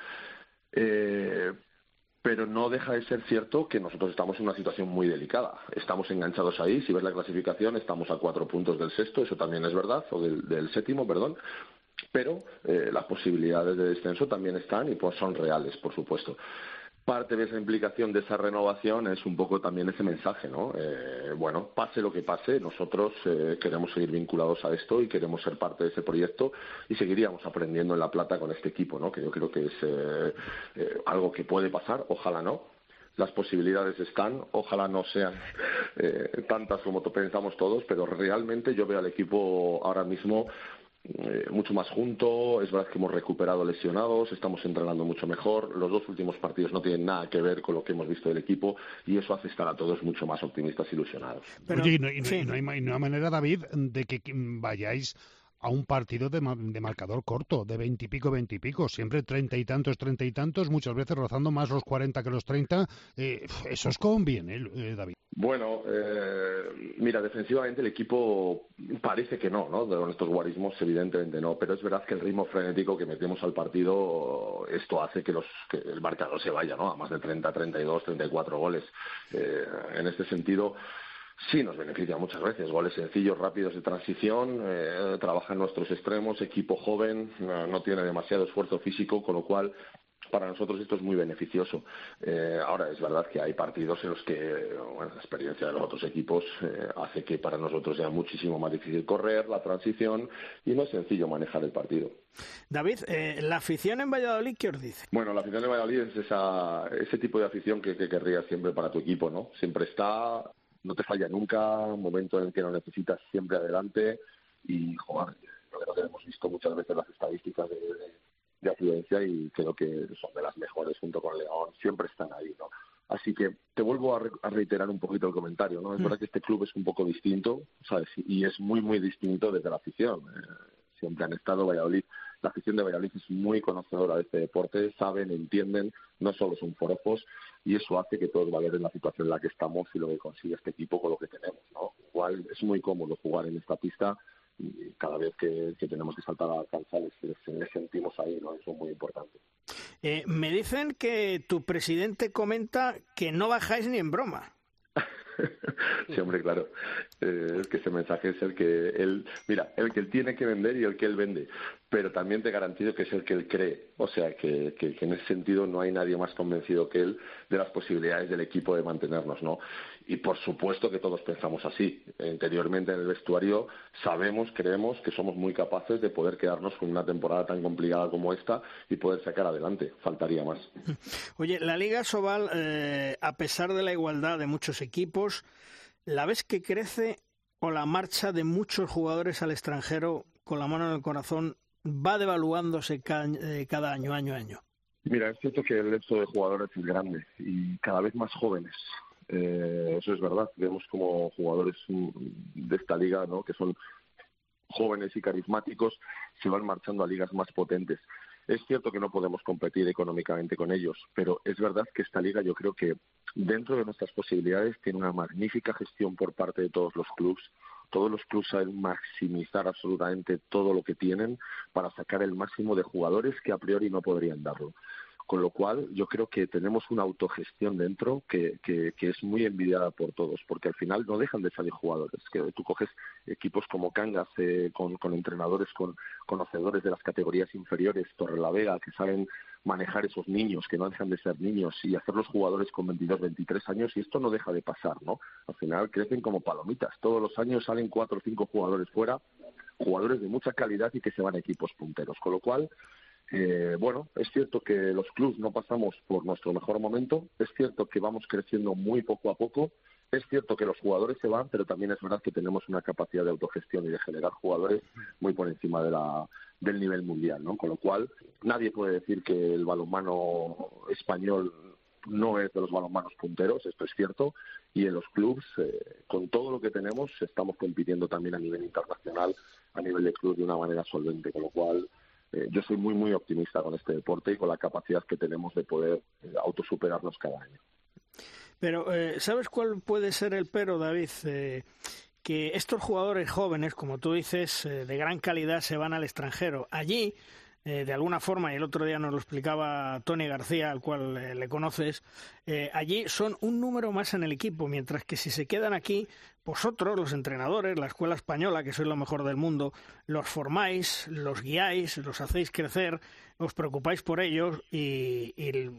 S6: Eh, pero no deja de ser cierto que nosotros estamos en una situación muy delicada. Estamos enganchados ahí, si ves la clasificación, estamos a cuatro puntos del sexto, eso también es verdad, o del, séptimo, perdón, pero eh, las posibilidades de descenso también están y pues son reales, por supuesto. Parte de esa implicación de esa renovación es un poco también ese mensaje, ¿no? Eh, bueno, pase lo que pase, nosotros eh, queremos seguir vinculados a esto y queremos ser parte de ese proyecto y seguiríamos aprendiendo en La Plata con este equipo, ¿no? Que yo creo que es eh, algo que puede pasar, ojalá no, las posibilidades están, ojalá no sean tantas como pensamos todos, pero realmente yo veo al equipo ahora mismo eh, mucho más junto. Es verdad que hemos recuperado lesionados, estamos entrenando mucho mejor. Los dos últimos partidos no tienen nada que ver con lo que hemos visto del equipo y eso hace estar a todos mucho más optimistas y ilusionados.
S2: Oye, y no, hay, no hay manera, David, de que vayáis a un partido de, marcador corto, de veintipico, veintipico, siempre treinta y tantos, treinta y tantos, muchas veces rozando más los cuarenta que los treinta. Eh, eso os conviene, eh, David.
S6: Bueno, eh, mira, defensivamente el equipo parece que no, ¿no? De estos guarismos, evidentemente no, pero es verdad que el ritmo frenético que metemos al partido, esto hace que, los, que el marcador se vaya, ¿no? A más de 30, 32, 34 goles. Eh, en este sentido, sí nos beneficia muchas veces. Goles sencillos, rápidos de transición, eh, trabaja en nuestros extremos, equipo joven, no, tiene demasiado esfuerzo físico, con lo cual para nosotros esto es muy beneficioso. Eh, ahora es verdad que hay partidos en los que bueno, la experiencia de los otros equipos eh, hace que para nosotros sea muchísimo más difícil correr la transición y no es sencillo manejar el partido.
S1: David, eh, ¿la afición en Valladolid qué os dice?
S6: Bueno, la afición en Valladolid es esa, ese tipo de afición que, que querrías siempre para tu equipo, ¿no? Siempre está, no te falla nunca, un momento en el que lo necesitas siempre adelante y, joder, lo que hemos visto muchas veces las estadísticas de de afluencia y creo que son de las mejores junto con León, siempre están ahí, ¿no? Así que te vuelvo a, reiterar un poquito el comentario, ¿no? Es mm. verdad que este club es un poco distinto, ¿sabes? Y es muy, muy distinto desde la afición. Eh, siempre han estado Valladolid. La afición de Valladolid es muy conocedora de este deporte, saben, entienden, no solo son forofos, y eso hace que todos valoren la situación en la que estamos y lo que consigue este equipo con lo que tenemos, ¿no? Igual es muy cómodo jugar en esta pista y cada vez que, tenemos que saltar a Canzales les, sentimos ahí, ¿no? Eso es muy importante.
S1: Eh, me dicen que tu presidente comenta que no bajáis ni en broma.
S6: sí, hombre, claro. Eh, es que ese mensaje es el que él, mira, el que él tiene que vender y el que él vende pero también te garantizo que es el que él cree. O sea, que, que, en ese sentido no hay nadie más convencido que él de las posibilidades del equipo de mantenernos, ¿no? Y por supuesto que todos pensamos así. Interiormente en el vestuario sabemos, creemos que somos muy capaces de poder quedarnos con una temporada tan complicada como esta y poder sacar adelante. Faltaría más.
S1: Oye, la Liga Sobal, eh, a pesar de la igualdad de muchos equipos, ¿la ves que crece o la marcha de muchos jugadores al extranjero con la mano en el corazón va devaluándose eh, cada, año, año año.
S6: Mira, es cierto que el hecho de jugadores es grande y cada vez más jóvenes. Eh, eso es verdad. Vemos como jugadores de esta liga, ¿no? que son jóvenes y carismáticos, se van marchando a ligas más potentes. Es cierto que no podemos competir económicamente con ellos, pero es verdad que esta liga yo creo que dentro de nuestras posibilidades tiene una magnífica gestión por parte de todos los clubes todos los clubes saben maximizar absolutamente todo lo que tienen para sacar el máximo de jugadores que a priori no podrían darlo. Con lo cual, yo creo que tenemos una autogestión dentro que, que, es muy envidiada por todos, porque al final no dejan de salir jugadores. Que tú coges equipos como Cangas, eh, con, con, entrenadores, con conocedores de las categorías inferiores, Torrelavega, que saben manejar esos niños, que no dejan de ser niños, y hacerlos jugadores con 22, 23 años, y esto no deja de pasar, ¿no? Al final crecen como palomitas. Todos los años salen cuatro o cinco jugadores fuera, jugadores de mucha calidad y que se van a equipos punteros. Con lo cual, eh, bueno, es cierto que los clubes no pasamos por nuestro mejor momento, es cierto que vamos creciendo muy poco a poco, es cierto que los jugadores se van, pero también es verdad que tenemos una capacidad de autogestión y de generar jugadores muy por encima de la, del nivel mundial, ¿no? Con lo cual, nadie puede decir que el balonmano español no es de los balonmanos punteros, esto es cierto, y en los clubes, eh, con todo lo que tenemos, estamos compitiendo también a nivel internacional, a nivel de club de una manera solvente, con lo cual eh, yo soy muy, muy optimista con este deporte y con la capacidad que tenemos de poder eh, autosuperarnos cada año.
S1: Pero, eh, ¿sabes cuál puede ser el pero, David? que estos jugadores jóvenes, como tú dices, de gran calidad se van al extranjero. Allí eh, de alguna forma, y el otro día nos lo explicaba Tony García, al cual eh, le conoces, eh, allí son un número más en el equipo, mientras que si se quedan aquí, vosotros, los entrenadores, la escuela española, que sois lo mejor del mundo, los formáis, los guiáis, los hacéis crecer, os preocupáis por ellos y, y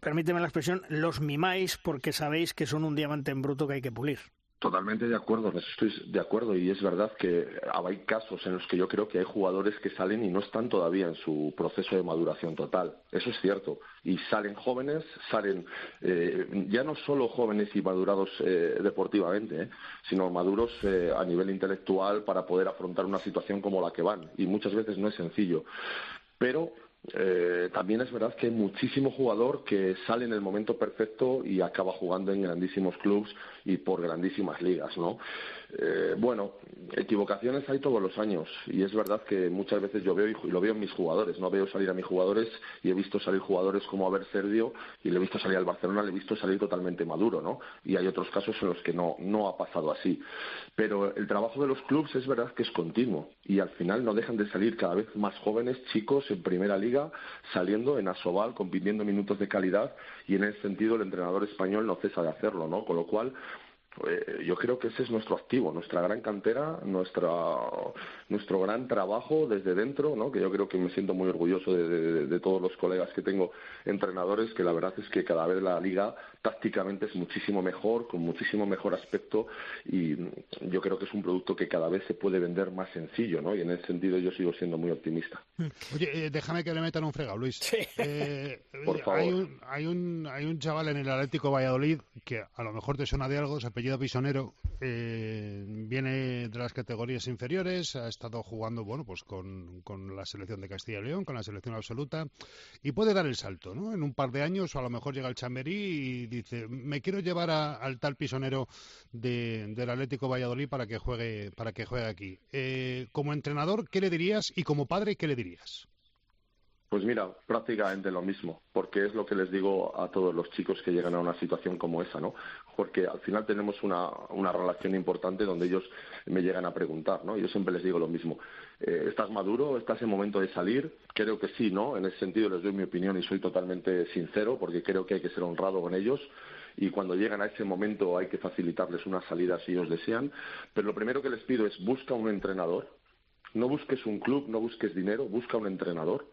S1: permíteme la expresión, los mimáis porque sabéis que son un diamante en bruto que hay que pulir.
S6: Totalmente de acuerdo, estoy de acuerdo y es verdad que hay casos en los que yo creo que hay jugadores que salen y no están todavía en su proceso de maduración total. Eso es cierto. Y salen jóvenes, salen eh, ya no solo jóvenes y madurados eh, deportivamente, eh, sino maduros a nivel intelectual para poder afrontar una situación como la que van. Y muchas veces no es sencillo. Pero eh, también es verdad que hay muchísimo jugador que sale en el momento perfecto y acaba jugando en grandísimos clubes y por grandísimas ligas, ¿no? Eh, bueno, equivocaciones hay todos los años y es verdad que muchas veces yo veo y lo veo en mis jugadores, no veo salir a mis jugadores y he visto salir jugadores como Aver Sergio y le he visto salir al Barcelona, le he visto salir totalmente maduro, ¿no? Y hay otros casos en los que no, no ha pasado así. Pero el trabajo de los clubes es verdad que es continuo y al final no dejan de salir cada vez más jóvenes, chicos en primera liga, saliendo en Asobal, compitiendo minutos de calidad y en ese sentido el entrenador español no cesa de hacerlo, ¿no? Con lo cual eh, yo creo que ese es nuestro activo, nuestra gran cantera, nuestra, nuestro gran trabajo desde dentro, ¿no? que yo creo que me siento muy orgulloso de, todos los colegas que tengo entrenadores, que la verdad es que cada vez la liga tácticamente es muchísimo mejor, con muchísimo mejor aspecto y yo creo que es un producto que cada vez se puede vender más sencillo ¿no? y en ese sentido yo sigo siendo muy optimista.
S2: Oye, eh, déjame que le metan un fregado, Luis.
S6: Eh, Por favor.
S2: Hay un, hay, un, hay un chaval en el Atlético Valladolid que a lo mejor te suena de algo, se apellido Pisonero, eh, viene de las categorías inferiores, ha estado jugando bueno pues con, la selección de Castilla y León, con la selección absoluta, y puede dar el salto, ¿no? En un par de años, o a lo mejor llega el Chamberí y dice, me quiero llevar al tal Pisonero del Atlético Valladolid para que juegue, para que juegue aquí. Eh, como entrenador, ¿qué le dirías? Y como padre, ¿qué le dirías?
S6: Pues mira, prácticamente lo mismo, porque es lo que les digo a todos los chicos que llegan a una situación como esa, ¿no? Porque al final tenemos una, una relación importante donde ellos me llegan a preguntar, ¿no? Yo siempre les digo lo mismo. Eh, ¿Estás maduro? ¿Estás en momento de salir? Creo que sí, ¿no? En ese sentido les doy mi opinión y soy totalmente sincero porque creo que hay que ser honrado con ellos y cuando llegan a ese momento hay que facilitarles una salida si ellos desean. Pero lo primero que les pido es busca un entrenador. No busques un club, no busques dinero, busca un entrenador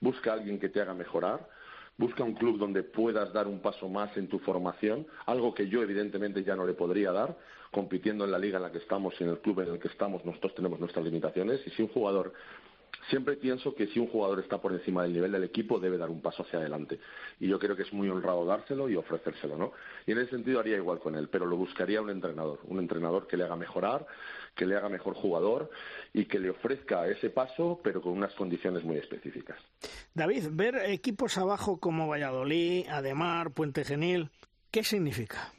S6: busca a alguien que te haga mejorar, busca un club donde puedas dar un paso más en tu formación, algo que yo evidentemente ya no le podría dar, compitiendo en la liga en la que estamos y en el club en el que estamos, nosotros tenemos nuestras limitaciones y si un jugador siempre pienso que si un jugador está por encima del nivel del equipo debe dar un paso hacia adelante y yo creo que es muy honrado dárselo y ofrecérselo, ¿no? Y en ese sentido haría igual con él, pero lo buscaría un entrenador, un entrenador que le haga mejorar, que le haga mejor jugador y que le ofrezca ese paso, pero con unas condiciones muy específicas.
S1: David, ver equipos abajo como Valladolid, Ademar, Puente Genil, ¿qué significa?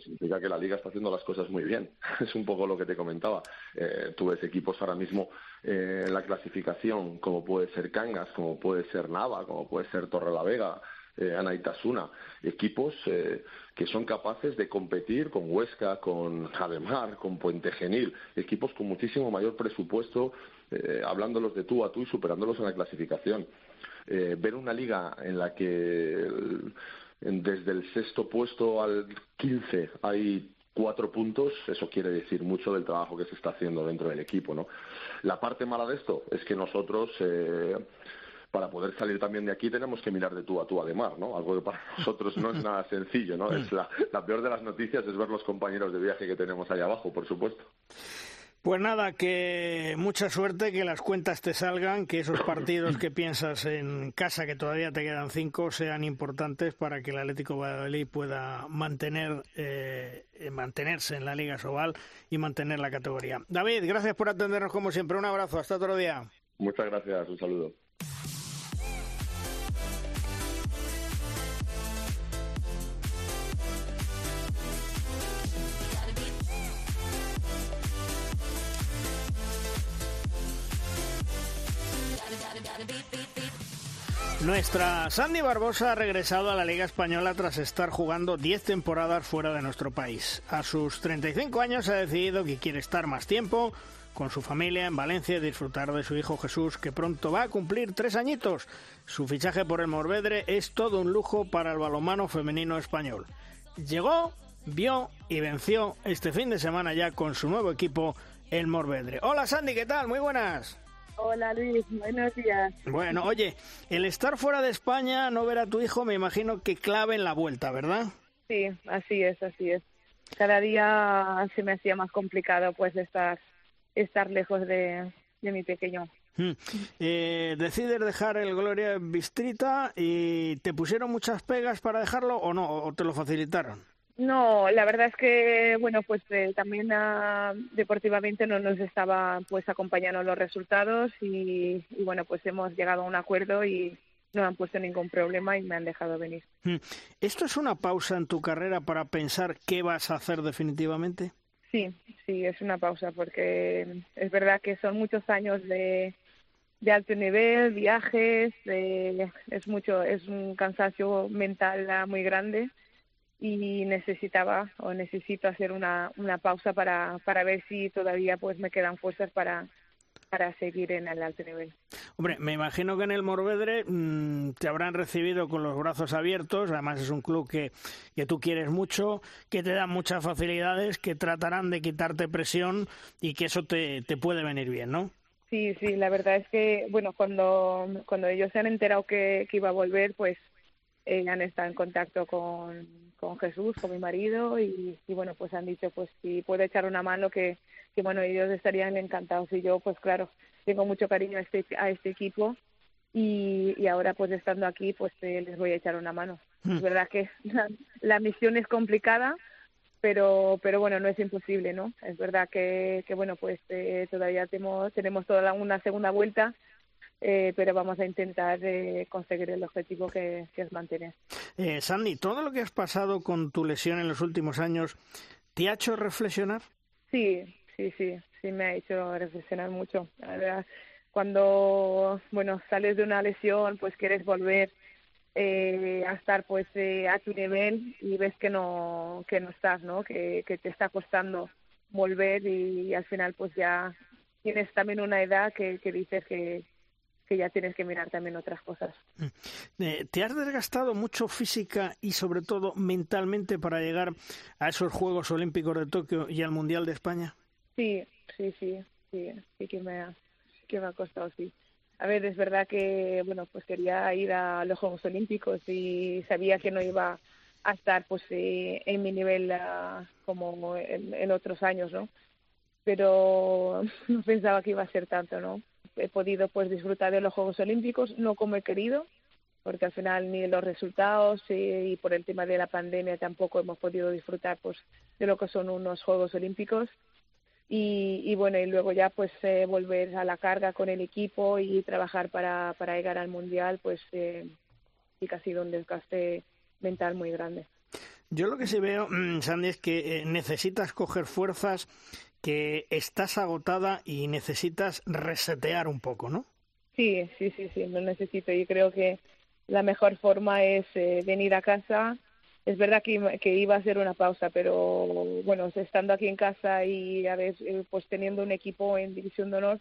S6: Significa que la liga está haciendo las cosas muy bien. Es un poco lo que te comentaba. Eh, tú ves equipos ahora mismo eh, en la clasificación, como puede ser Cangas, como puede ser Nava, como puede ser Torrelavega, eh, Anaitasuna, equipos eh, que son capaces de competir con Huesca, con Jademar, con Puente Genil, equipos con muchísimo mayor presupuesto, eh, hablándolos de tú a tú y superándolos en la clasificación. Eh, ver una liga en la que desde el sexto puesto al quince hay cuatro puntos, eso quiere decir mucho del trabajo que se está haciendo dentro del equipo, ¿no? La parte mala de esto es que nosotros eh, para poder salir también de aquí tenemos que mirar de tú a tú a de mar, ¿no? Algo que para nosotros no es nada sencillo, ¿no? Es la, peor de las noticias es ver los compañeros de viaje que tenemos allá abajo, por supuesto.
S1: Pues nada, que mucha suerte, que las cuentas te salgan, que esos partidos que piensas en casa, que todavía te quedan cinco, sean importantes para que el Atlético Valladolid pueda mantener, eh, mantenerse en la Liga Sobal y mantener la categoría. David, gracias por atendernos como siempre. Un abrazo, hasta otro día.
S6: Muchas gracias, un saludo.
S1: Nuestra Sandy Barbosa ha regresado a la Liga Española tras estar jugando 10 temporadas fuera de nuestro país. A sus 35 años ha decidido que quiere estar más tiempo con su familia en Valencia y disfrutar de su hijo Jesús, que pronto va a cumplir tres añitos. Su fichaje por el Morvedre es todo un lujo para el balonmano femenino español. Llegó, vio y venció este fin de semana ya con su nuevo equipo, el Morvedre. Hola Sandy, ¿qué tal? Muy buenas.
S7: Hola Luis, buenos días.
S1: Bueno, oye, el estar fuera de España, no ver a tu hijo, me imagino que clave en la vuelta, ¿verdad?
S7: Sí, así es, así es. Cada día se me hacía más complicado pues estar, estar lejos de, mi pequeño.
S1: Hmm. Eh, decides dejar el Gloria Bistrita y te pusieron muchas pegas para dejarlo o no, o te lo facilitaron.
S7: No, la verdad es que, bueno, pues eh, también ah, deportivamente no nos estaba pues acompañando los resultados y, bueno, pues hemos llegado a un acuerdo y no han puesto ningún problema y me han dejado venir.
S1: Hmm. ¿Esto es una pausa en tu carrera para pensar qué vas a hacer definitivamente?
S7: Sí, sí, es una pausa porque es verdad que son muchos años de, de alto nivel, viajes, es mucho, es un cansancio mental ah, muy grande y necesitaba o necesito hacer una, una pausa para, para ver si todavía pues me quedan fuerzas para, para seguir en el alto nivel.
S1: Hombre, me imagino que en el Morvedre mm, te habrán recibido con los brazos abiertos, además es un club que, que tú quieres mucho, que te da muchas facilidades, que tratarán de quitarte presión y que eso te, te puede venir bien, ¿no?
S7: Sí, sí, la verdad es que, bueno, cuando, cuando ellos se han enterado que, que iba a volver, pues eh, han estado en contacto con, con Jesús, con mi marido, y, bueno, pues han dicho, pues si puede echar una mano, que, que bueno, ellos estarían encantados. Y yo, pues claro, tengo mucho cariño a este, a este equipo y, y ahora pues estando aquí, pues eh, les voy a echar una mano. Es hmm. verdad que la, misión es complicada, pero pero bueno no es imposible no es verdad que, que bueno pues eh, todavía tenemos tenemos toda una segunda vuelta eh, pero vamos a intentar eh, conseguir el objetivo que, es mantener.
S1: Eh, Sandy, ¿todo lo que has pasado con tu lesión en los últimos años te ha hecho reflexionar?
S7: Sí, sí, sí, sí me ha hecho reflexionar mucho. La verdad, cuando, bueno, sales de una lesión, pues quieres volver eh, a estar pues a tu nivel y ves que no que no estás no que, que te está costando volver y, al final pues ya tienes también una edad que, que dices que, que ya tienes que mirar también otras cosas.
S1: Mm. Eh, ¿Te has desgastado mucho física y sobre todo mentalmente para llegar a esos Juegos Olímpicos de Tokio y al Mundial de España?
S7: Sí, sí, sí, sí, sí que me ha, que me ha costado, sí. A ver, es verdad que, bueno, pues quería ir a los Juegos Olímpicos y sabía que no iba a estar pues eh, en mi nivel ah, como en, en otros años, ¿no? Pero no pensaba que iba a ser tanto, ¿no? He podido pues disfrutar de los Juegos Olímpicos, no como he querido, porque al final ni los resultados y, por el tema de la pandemia tampoco hemos podido disfrutar pues de lo que son unos Juegos Olímpicos y, bueno y luego ya pues eh, volver a la carga con el equipo y trabajar para, para llegar al mundial pues eh, sí que ha sido un desgaste mental muy grande.
S1: Yo lo que sí veo, mm, Sandy, es que eh, necesitas coger fuerzas que estás agotada y necesitas resetear un poco, ¿no?
S7: Sí, sí, sí, sí, lo necesito. Yo creo que la mejor forma es eh, venir a casa. Es verdad que, que, iba a ser una pausa, pero bueno, estando aquí en casa y a ver, eh, pues teniendo un equipo en División de Honor,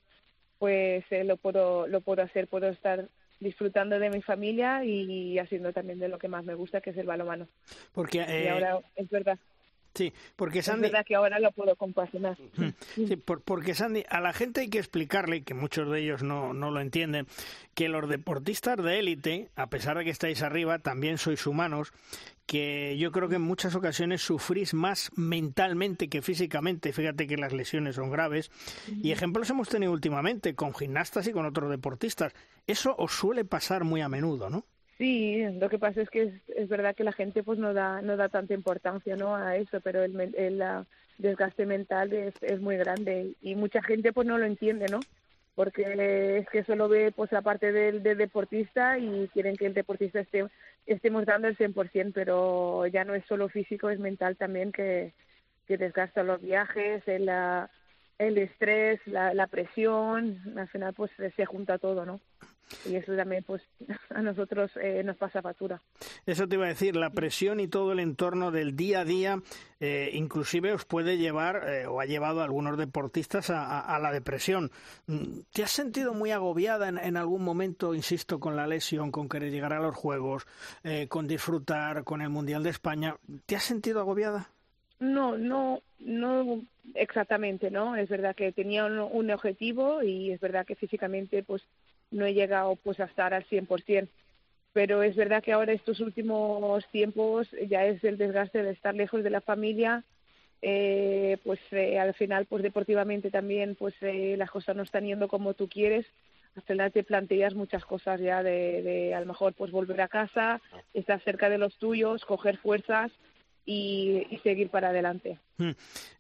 S7: pues eh, lo puedo lo puedo hacer, puedo estar disfrutando de mi familia y haciendo también de lo que más me gusta, que es el balonmano.
S1: Porque
S7: y ahora es verdad
S1: Sí, porque Sandy...
S7: Es verdad que ahora lo puedo compaginar.
S1: Sí, porque Sandy, a la gente hay que explicarle, que muchos de ellos no, no lo entienden, que los deportistas de élite, a pesar de que estáis arriba, también sois humanos, que yo creo que en muchas ocasiones sufrís más mentalmente que físicamente. Fíjate que las lesiones son graves. Y ejemplos hemos tenido últimamente con gimnastas y con otros deportistas. Eso os suele pasar muy a menudo, ¿no?
S7: Sí, lo que pasa es que es, verdad que la gente pues no da no da tanta importancia no a eso, pero el, el desgaste mental es, es muy grande y mucha gente pues no lo entiende, ¿no? Porque es que solo ve pues la parte del, deportista y quieren que el deportista esté estemos dando el 100%, pero ya no es solo físico, es mental también que, que desgasta los viajes, el, el estrés, la, la presión, al final pues se junta todo, ¿no? y eso también pues a nosotros eh, nos pasa factura.
S1: Eso te iba a decir, la presión y todo el entorno del día a día eh, inclusive os puede llevar eh, o ha llevado a algunos deportistas a, la depresión. Mm, ¿Te has sentido muy agobiada en, algún momento, insisto, con la lesión, con querer llegar a los Juegos, con disfrutar, con el Mundial de España? ¿Te has sentido agobiada?
S7: No, no, no exactamente, ¿no? Es verdad que tenía un objetivo y es verdad que físicamente pues no he llegado pues a estar al 100%. Pero es verdad que ahora estos últimos tiempos ya es el desgaste de estar lejos de la familia, eh, pues eh, al final pues deportivamente también pues eh, las cosas no están yendo como tú quieres. Al final te planteas muchas cosas ya de, de a lo mejor pues volver a casa, estar cerca de los tuyos, coger fuerzas y, seguir para adelante. Hmm.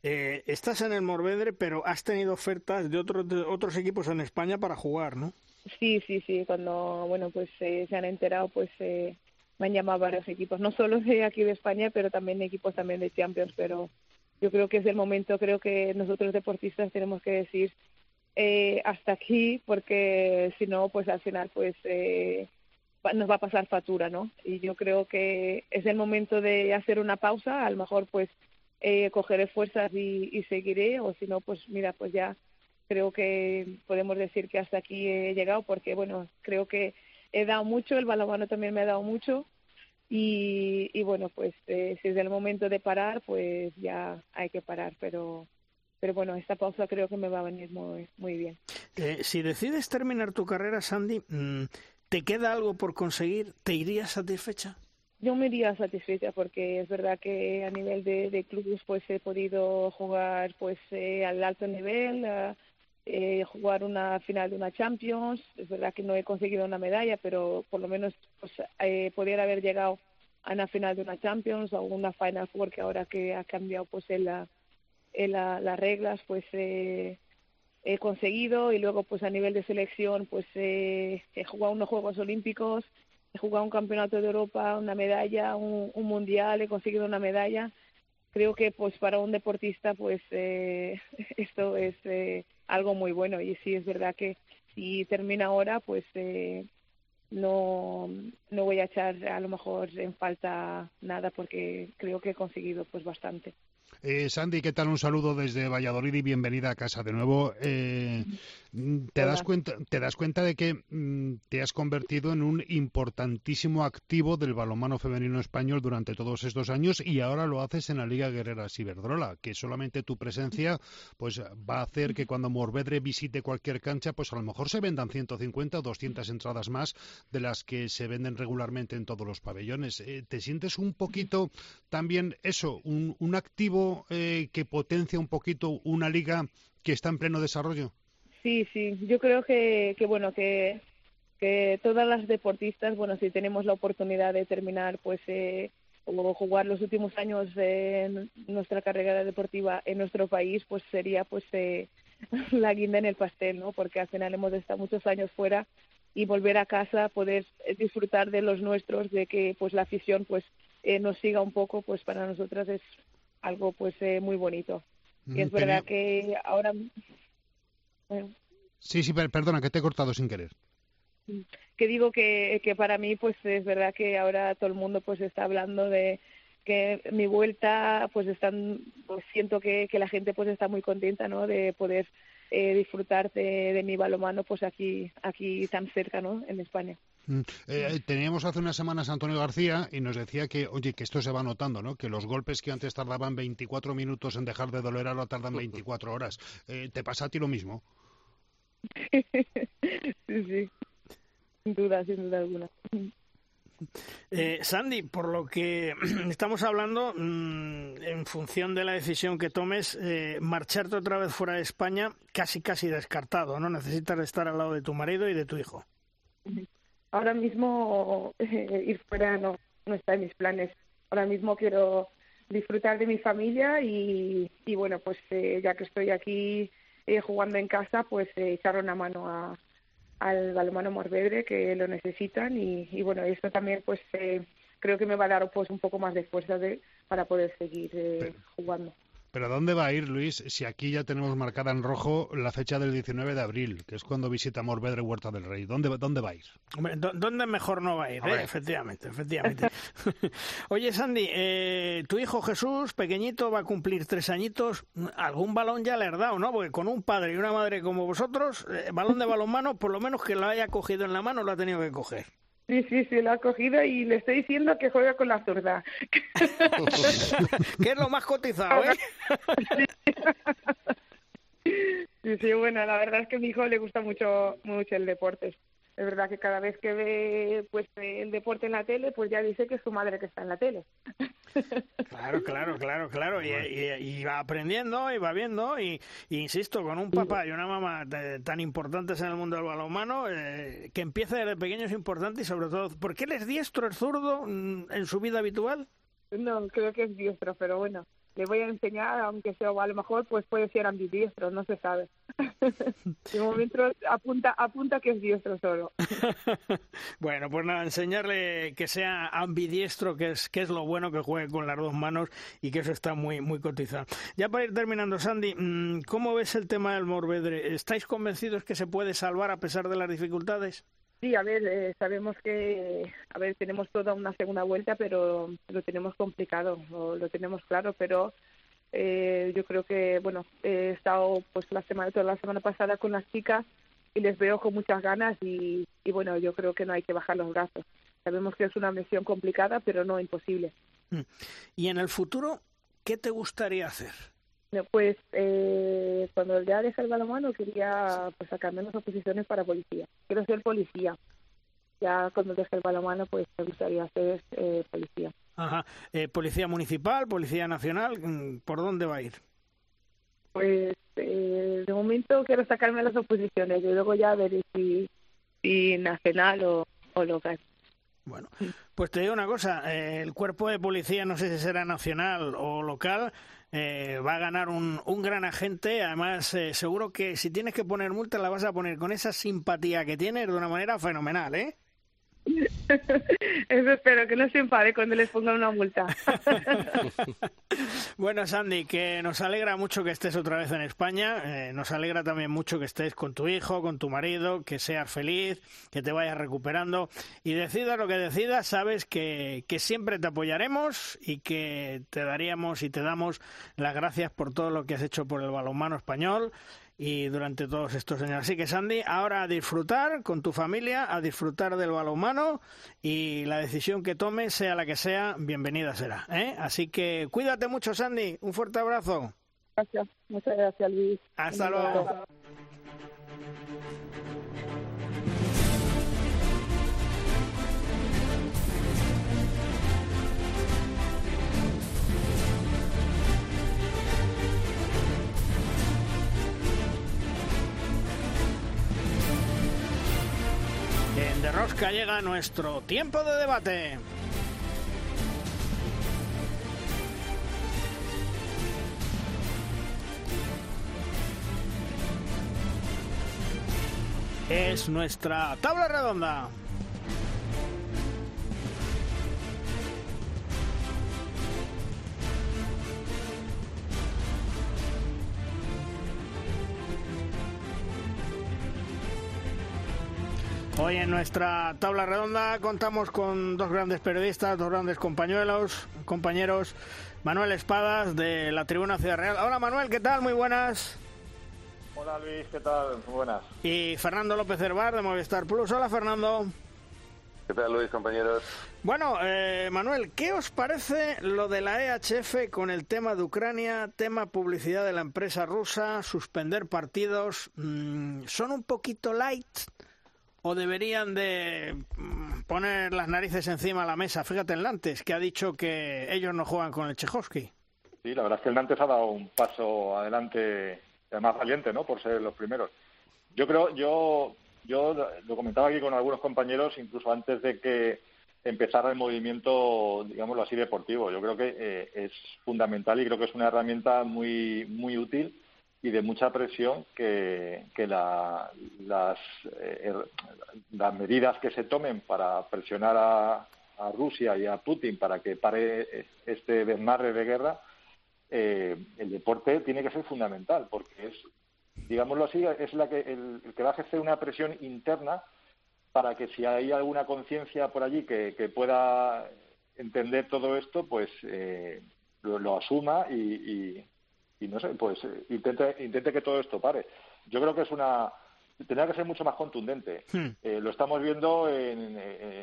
S1: estás en el Morvedre, pero has tenido ofertas de otros, de otros equipos en España para jugar, ¿no?
S7: Sí, sí, sí. Cuando, bueno, pues eh, se han enterado, pues eh, me han llamado varios equipos, no solo de aquí de España, pero también equipos también de Champions. Pero yo creo que es el momento, creo que nosotros deportistas tenemos que decir eh, hasta aquí, porque si no, pues al final, pues eh, nos va a pasar factura, ¿no? Y yo creo que es el momento de hacer una pausa, a lo mejor, pues eh, cogeré fuerzas y, seguiré, o si no, pues mira, pues ya creo que podemos decir que hasta aquí he llegado porque, bueno, creo que he dado mucho, el balonmano también me ha dado mucho y, y bueno, pues eh, si es el momento de parar, pues ya hay que parar, pero pero bueno, esta pausa creo que me va a venir muy, muy bien.
S1: Eh, si decides terminar tu carrera, Sandy, mm, ¿te queda algo por conseguir? ¿Te irías satisfecha?
S7: Yo me iría satisfecha porque es verdad que a nivel de, clubes pues he podido jugar pues eh, al alto nivel, eh, jugar una final de una Champions. Es verdad que no he conseguido una medalla, pero por lo menos pues, eh, haber llegado a una final de una Champions o una Final Four que ahora que ha cambiado pues en la, las reglas pues eh, he conseguido y luego pues a nivel de selección pues eh, he jugado unos Juegos Olímpicos, he jugado un Campeonato de Europa, una medalla, un, un Mundial, he conseguido una medalla. Creo que pues para un deportista pues eh, esto es eh, algo muy bueno. Y sí es verdad que si termina ahora pues eh, no no voy a echar a lo mejor en falta nada porque creo que he conseguido pues bastante
S2: eh, Sandy, ¿qué tal? Un saludo desde Valladolid y bienvenida a casa de nuevo. Eh, te, das cuenta, te das cuenta de que mm, te has convertido en un importantísimo activo del balonmano femenino español durante todos estos años y ahora lo haces en la Liga Guerrera Ciberdrola, que solamente tu presencia pues va a hacer que cuando Morvedre visite cualquier cancha, pues a lo mejor se vendan 150 o 200 entradas más de las que se venden regularmente en todos los pabellones. Eh, ¿Te sientes un poquito también eso, un, un activo eh, que potencia un poquito una liga que está en pleno desarrollo?
S7: Sí, sí, yo creo que, que bueno, que, que todas las deportistas, bueno, si tenemos la oportunidad de terminar, pues, eh, o jugar los últimos años en nuestra carrera deportiva en nuestro país, pues sería, pues, eh, la guinda en el pastel, ¿no? Porque al final hemos estado muchos años fuera y volver a casa, poder disfrutar de los nuestros, de que, pues, la afición, pues, eh, nos siga un poco, pues, para nosotras es algo pues eh, muy bonito. Y es verdad que ahora...
S2: Sí, sí, perdona, que te he cortado sin querer.
S7: Que digo que, que para mí pues es verdad que ahora todo el mundo pues está hablando de que mi vuelta pues están pues siento que, que la gente pues está muy contenta no de poder eh, disfrutar de, de mi balomano pues aquí aquí tan cerca no en España
S2: Mm. Eh, teníamos hace unas semanas a Antonio García y nos decía que, oye, que esto se va notando, ¿no? Que los golpes que antes tardaban 24 minutos en dejar de doler ahora tardan 24 horas. Eh, ¿Te pasa a ti lo mismo?
S7: sí, sí. Sin duda, sin duda alguna.
S1: Eh, Sandy, por lo que estamos hablando, mm, en función de la decisión que tomes, eh, marcharte otra vez fuera de España, casi casi descartado, ¿no? Necesitas estar al lado de tu marido y de tu hijo
S7: ahora mismo eh, ir fuera no, no está en mis planes. Ahora mismo quiero disfrutar de mi familia y, y bueno, pues eh, ya que estoy aquí eh, jugando en casa, pues eh, echar una mano a, al balonmano Morvedre que lo necesitan y, y bueno, esto también pues eh, creo que me va a dar pues un poco más de fuerza de, para poder seguir eh, jugando.
S2: Pero ¿dónde va a ir, Luis, si aquí ya tenemos marcada en rojo la fecha del 19 de abril, que es cuando visita Morvedre Huerta del Rey? ¿Dónde, dónde va a ir?
S1: Hombre, ¿Dónde mejor no va a ir? Eh? Efectivamente, efectivamente. Oye, Sandy, eh, tu hijo Jesús, pequeñito, va a cumplir tres añitos. Algún balón ya le has dado, ¿no? Porque con un padre y una madre como vosotros, eh, balón de balonmano, por lo menos que lo haya cogido en la mano, lo ha tenido que coger.
S7: Sí, sí, sí, lo ha cogido y le estoy diciendo que juega con la zurda.
S1: que es lo más cotizado, ¿eh?
S7: sí, sí, bueno, la verdad es que a mi hijo le gusta mucho, mucho el deporte es verdad que cada vez que ve pues el deporte en la tele, pues ya dice que es su madre que está en la tele.
S1: Claro, claro, claro, claro. Y, va aprendiendo y va viendo. Y, insisto, con un papá y una mamá tan importantes en el mundo del balonmano, eh, que empieza desde pequeño es importante y sobre todo, ¿por qué él es diestro, es zurdo mm, en su vida habitual?
S7: No, creo que es diestro, pero bueno le voy a enseñar, aunque sea a lo mejor pues puede ser ambidiestro, no se sabe. de momento apunta, apunta que es diestro solo.
S1: bueno, pues nada, enseñarle que sea ambidiestro, que es, que es lo bueno que juegue con las dos manos y que eso está muy, muy cotizado. Ya para ir terminando, Sandy, mm, ¿cómo ves el tema del Morvedre? ¿Estáis convencidos que se puede salvar a pesar de las dificultades?
S7: Sí, a ver, eh, sabemos que, a ver, tenemos toda una segunda vuelta, pero lo tenemos complicado, lo, tenemos claro, pero eh, yo creo que, bueno, he estado pues la semana, toda la semana pasada con las chicas y les veo con muchas ganas y, y bueno, yo creo que no hay que bajar los brazos. Sabemos que es una misión complicada, pero no imposible.
S1: Mm. ¿Y en el futuro qué te gustaría hacer?
S7: Pues eh, cuando ya dejé el balonmano quería pues sacarme unas oposiciones para policía. Quiero ser policía. Ya cuando dejé el balonmano pues me gustaría ser eh, policía.
S1: Ajá. Eh, ¿Policía municipal, policía nacional? ¿Por dónde va a ir?
S7: Pues de momento quiero sacarme las oposiciones y luego ya ver si, si nacional o, o local.
S1: Bueno, pues te digo una cosa, el cuerpo de policía, no sé si será nacional o local, eh, va a ganar un, un gran agente. Además, eh, seguro que si tienes que poner multa, la vas a poner con esa simpatía que tienes de una manera fenomenal, ¿eh?
S7: Eso espero, que no se enfade cuando les ponga una multa.
S1: bueno, Sandy, que nos alegra mucho que estés otra vez en España. Eh, nos alegra también mucho que estés con tu hijo, con tu marido, que seas feliz, que te vayas recuperando. Y decidas lo que decidas, sabes que, que siempre te apoyaremos y que te daríamos y te damos las gracias por todo lo que has hecho por el balonmano español y durante todos estos años. Así que Sandy, ahora a disfrutar con tu familia, a disfrutar del balonmano y la decisión que tomes, sea la que sea, bienvenida será. ¿eh? Así que cuídate mucho, Sandy. Un fuerte abrazo.
S7: Gracias, muchas gracias, Luis.
S1: Hasta luego. De Rosca llega nuestro tiempo de debate. Es nuestra tabla redonda. Hoy en nuestra tabla redonda contamos con dos grandes periodistas, dos grandes compañeros, compañeros. Manuel Espadas de la Tribuna Ciudad Real. Hola Manuel, ¿qué tal? Muy buenas.
S8: Hola Luis, ¿qué tal? Muy buenas.
S1: Y Fernando López Herbar de Movistar Plus. Hola Fernando.
S9: ¿Qué tal Luis, compañeros?
S1: Bueno, eh, Manuel, ¿qué os parece lo de la EHF con el tema de Ucrania, tema publicidad de la empresa rusa, suspender partidos? Mm, ¿Son un poquito light? O deberían de mm, poner las narices encima de la mesa? Fíjate el Nantes, que ha dicho que ellos no juegan con el Chejowski.
S8: Sí, la verdad es que el Nantes ha dado un paso adelante, además valiente, ¿no? Por ser los primeros. Yo creo, yo, yo lo comentaba aquí con algunos compañeros, incluso antes de que empezara el movimiento, digámoslo así, deportivo. Yo creo que eh, es fundamental y creo que es una herramienta muy, muy útil y de mucha presión que, que las, eh, las medidas que se tomen para presionar a, Rusia y a Putin para que pare este desmarre de guerra eh, el deporte tiene que ser fundamental, porque es, digámoslo así, es la que, el, que va a ejercer una presión interna para que si hay alguna conciencia por allí que, pueda entender todo esto, pues eh, lo, asuma y, y, no sé, pues intente, intente que todo esto pare. Yo creo que es una tendría que ser mucho más contundente. Hmm. Eh, lo estamos viendo en,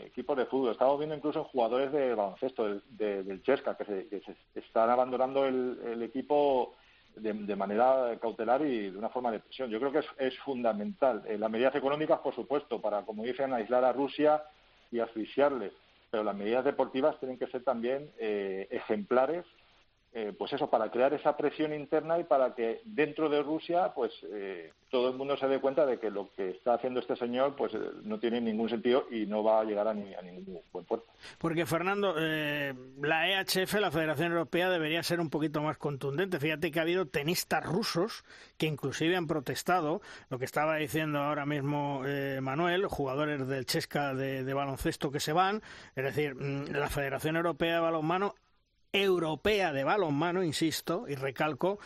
S8: equipos de fútbol, estamos viendo incluso en jugadores de baloncesto del Chesca, que se, están abandonando el, equipo de, manera cautelar y de una forma de presión. Yo creo que es, fundamental. Eh, las medidas económicas, por supuesto, para, como dicen, aislar a Rusia y asfixiarle. Pero las medidas deportivas tienen que ser también eh, ejemplares eh, pues eso, para crear esa presión interna y para que dentro de Rusia, pues eh, todo el mundo se dé cuenta de que lo que está haciendo este señor, pues eh, no tiene ningún sentido y no va a llegar a, ningún buen puerto.
S1: Porque Fernando, la EHF, la Federación Europea, debería ser un poquito más contundente. Fíjate que ha habido tenistas rusos que inclusive han protestado, lo que estaba diciendo ahora mismo Manuel, jugadores del Chesca de, de baloncesto que se van, es decir, mm, la Federación Europea de Balonmano europea de balonmano, insisto, y recalco,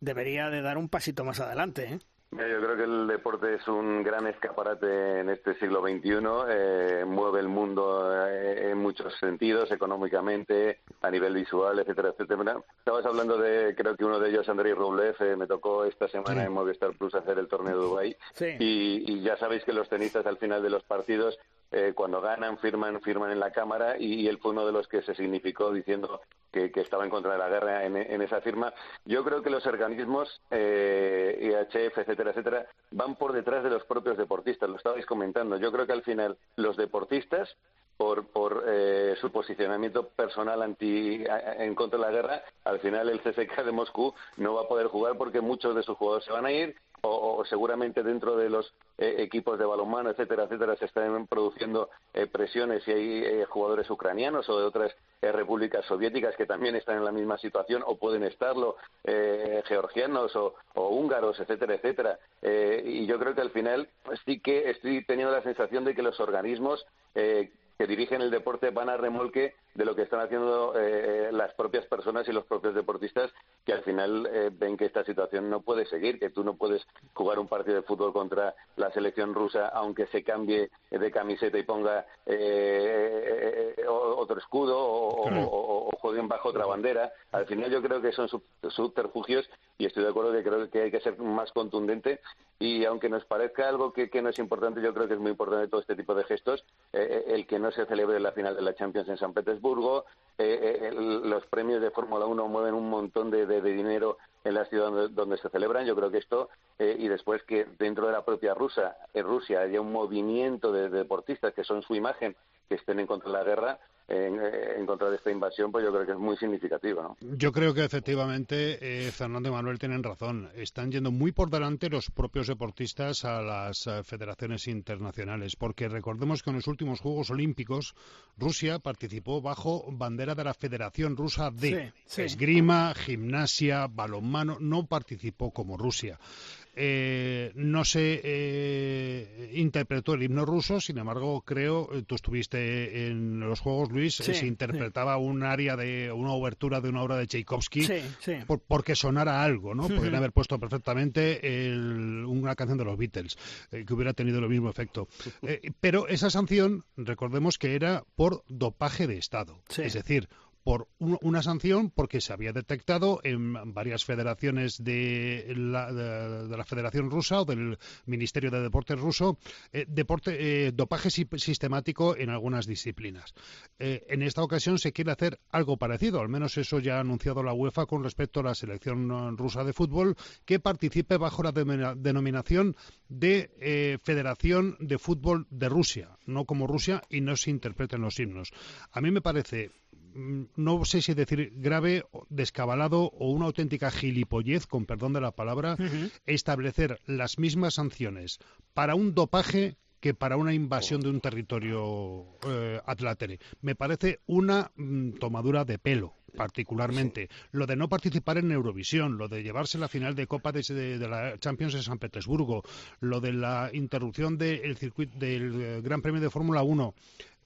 S1: debería de dar un pasito más adelante. ¿eh?
S9: Yo creo que el deporte es un gran escaparate en este siglo XXI, eh, mueve el mundo eh, en muchos sentidos, económicamente, a nivel visual, etcétera, etcétera. Estabas hablando de, creo que uno de ellos, Andrei Rublev, eh, me tocó esta semana en Movistar Plus hacer el torneo de Dubái. Y, y, ya sabéis que los tenistas al final de los partidos eh, cuando ganan, firman, firman en la Cámara y, él fue uno de los que se significó diciendo que, estaba en contra de la guerra en, esa firma. Yo creo que los organismos, eh, IHF, etcétera, etcétera, van por detrás de los propios deportistas, lo estabais comentando. Yo creo que al final los deportistas por, por eh, su posicionamiento personal anti, en contra de la guerra, al final el CSK de Moscú no va a poder jugar porque muchos de sus jugadores se van a ir o, seguramente dentro de los eh, equipos de balonmano, etcétera, etcétera, se están produciendo eh, presiones y hay eh, jugadores ucranianos o de otras repúblicas soviéticas que también están en la misma situación o pueden estarlo, georgianos o, o, húngaros, etcétera, etcétera. y yo creo que al final sí que estoy teniendo la sensación de que los organismos que dirigen el deporte van a remolque de lo que están haciendo eh, las propias personas y los propios deportistas que al final eh, ven que esta situación no puede seguir, que tú no puedes jugar un partido de fútbol contra la selección rusa aunque se cambie de camiseta y ponga eh, otro escudo o, jueguen bajo otra bandera. Al final yo creo que son subterfugios y estoy de acuerdo que creo que hay que ser más contundente y aunque nos parezca algo que, no es importante, yo creo que es muy importante todo este tipo de gestos, el que no se celebre la final de la Champions en San Petersburgo eh, eh, los premios de Fórmula 1 mueven un montón de, dinero en la ciudad donde, se celebran. Yo creo que esto, eh, y después que dentro de la propia Rusia, en Rusia haya un movimiento de deportistas que son su imagen, que estén en contra de la guerra, en, contra de esta invasión, pues yo creo que es muy significativa. ¿no?
S2: Yo creo que efectivamente eh, Fernando y Manuel tienen razón. Están yendo muy por delante los propios deportistas a las eh, federaciones internacionales, porque recordemos que en los últimos Juegos Olímpicos Rusia participó bajo bandera de la Federación Rusa de esgrima, gimnasia, balonmano, no participó como Rusia. Eh, no se eh, interpretó el himno ruso, sin embargo, creo, eh, tú estuviste en los Juegos, Luis, se interpretaba un área de una obertura de una obra de Tchaikovsky porque sonara algo, ¿no? Podrían haber puesto perfectamente una canción de los Beatles que hubiera tenido el mismo efecto. pero esa sanción, recordemos que era por dopaje de Estado, es decir, por una sanción porque se había detectado en varias federaciones de la, de, la Federación Rusa o del Ministerio de Deportes ruso eh, deporte, eh, dopaje sistemático en algunas disciplinas. Eh, en esta ocasión se quiere hacer algo parecido, al menos eso ya ha anunciado la UEFA con respecto a la selección rusa de fútbol que participe bajo la denominación de Federación de Fútbol de Rusia, no como Rusia y no se interpreten los himnos. A mí me parece no sé si decir grave, descabalado o una auténtica gilipollez, con perdón de la palabra, establecer las mismas sanciones para un dopaje que para una invasión de un territorio eh, Me parece una mm, tomadura de pelo particularmente. Lo de no participar en Eurovisión, lo de llevarse la final de Copa de, la Champions en San Petersburgo, lo de la interrupción del circuito del eh, Gran Premio de Fórmula 1,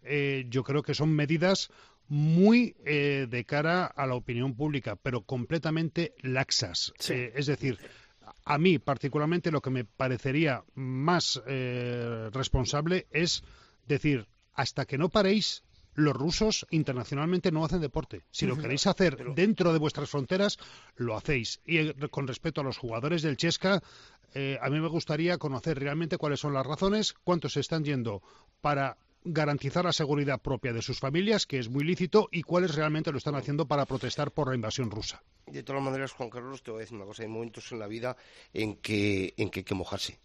S2: eh, yo creo que son medidas muy eh, de cara a la opinión pública, pero completamente laxas. Eh, es decir, a mí particularmente lo que me parecería más eh, responsable es decir, hasta que no paréis, los rusos internacionalmente no hacen deporte. Si lo queréis hacer dentro de vuestras fronteras, lo hacéis. Y eh, con respecto a los jugadores del Chesca, eh, a mí me gustaría conocer realmente cuáles son las razones, cuántos se están yendo para garantizar la seguridad propia de sus familias, que es muy lícito, y cuáles realmente lo están haciendo para protestar por la invasión rusa.
S3: De todas maneras, Juan Carlos, te voy a decir una cosa, hay momentos en la vida en que, en que hay que mojarse.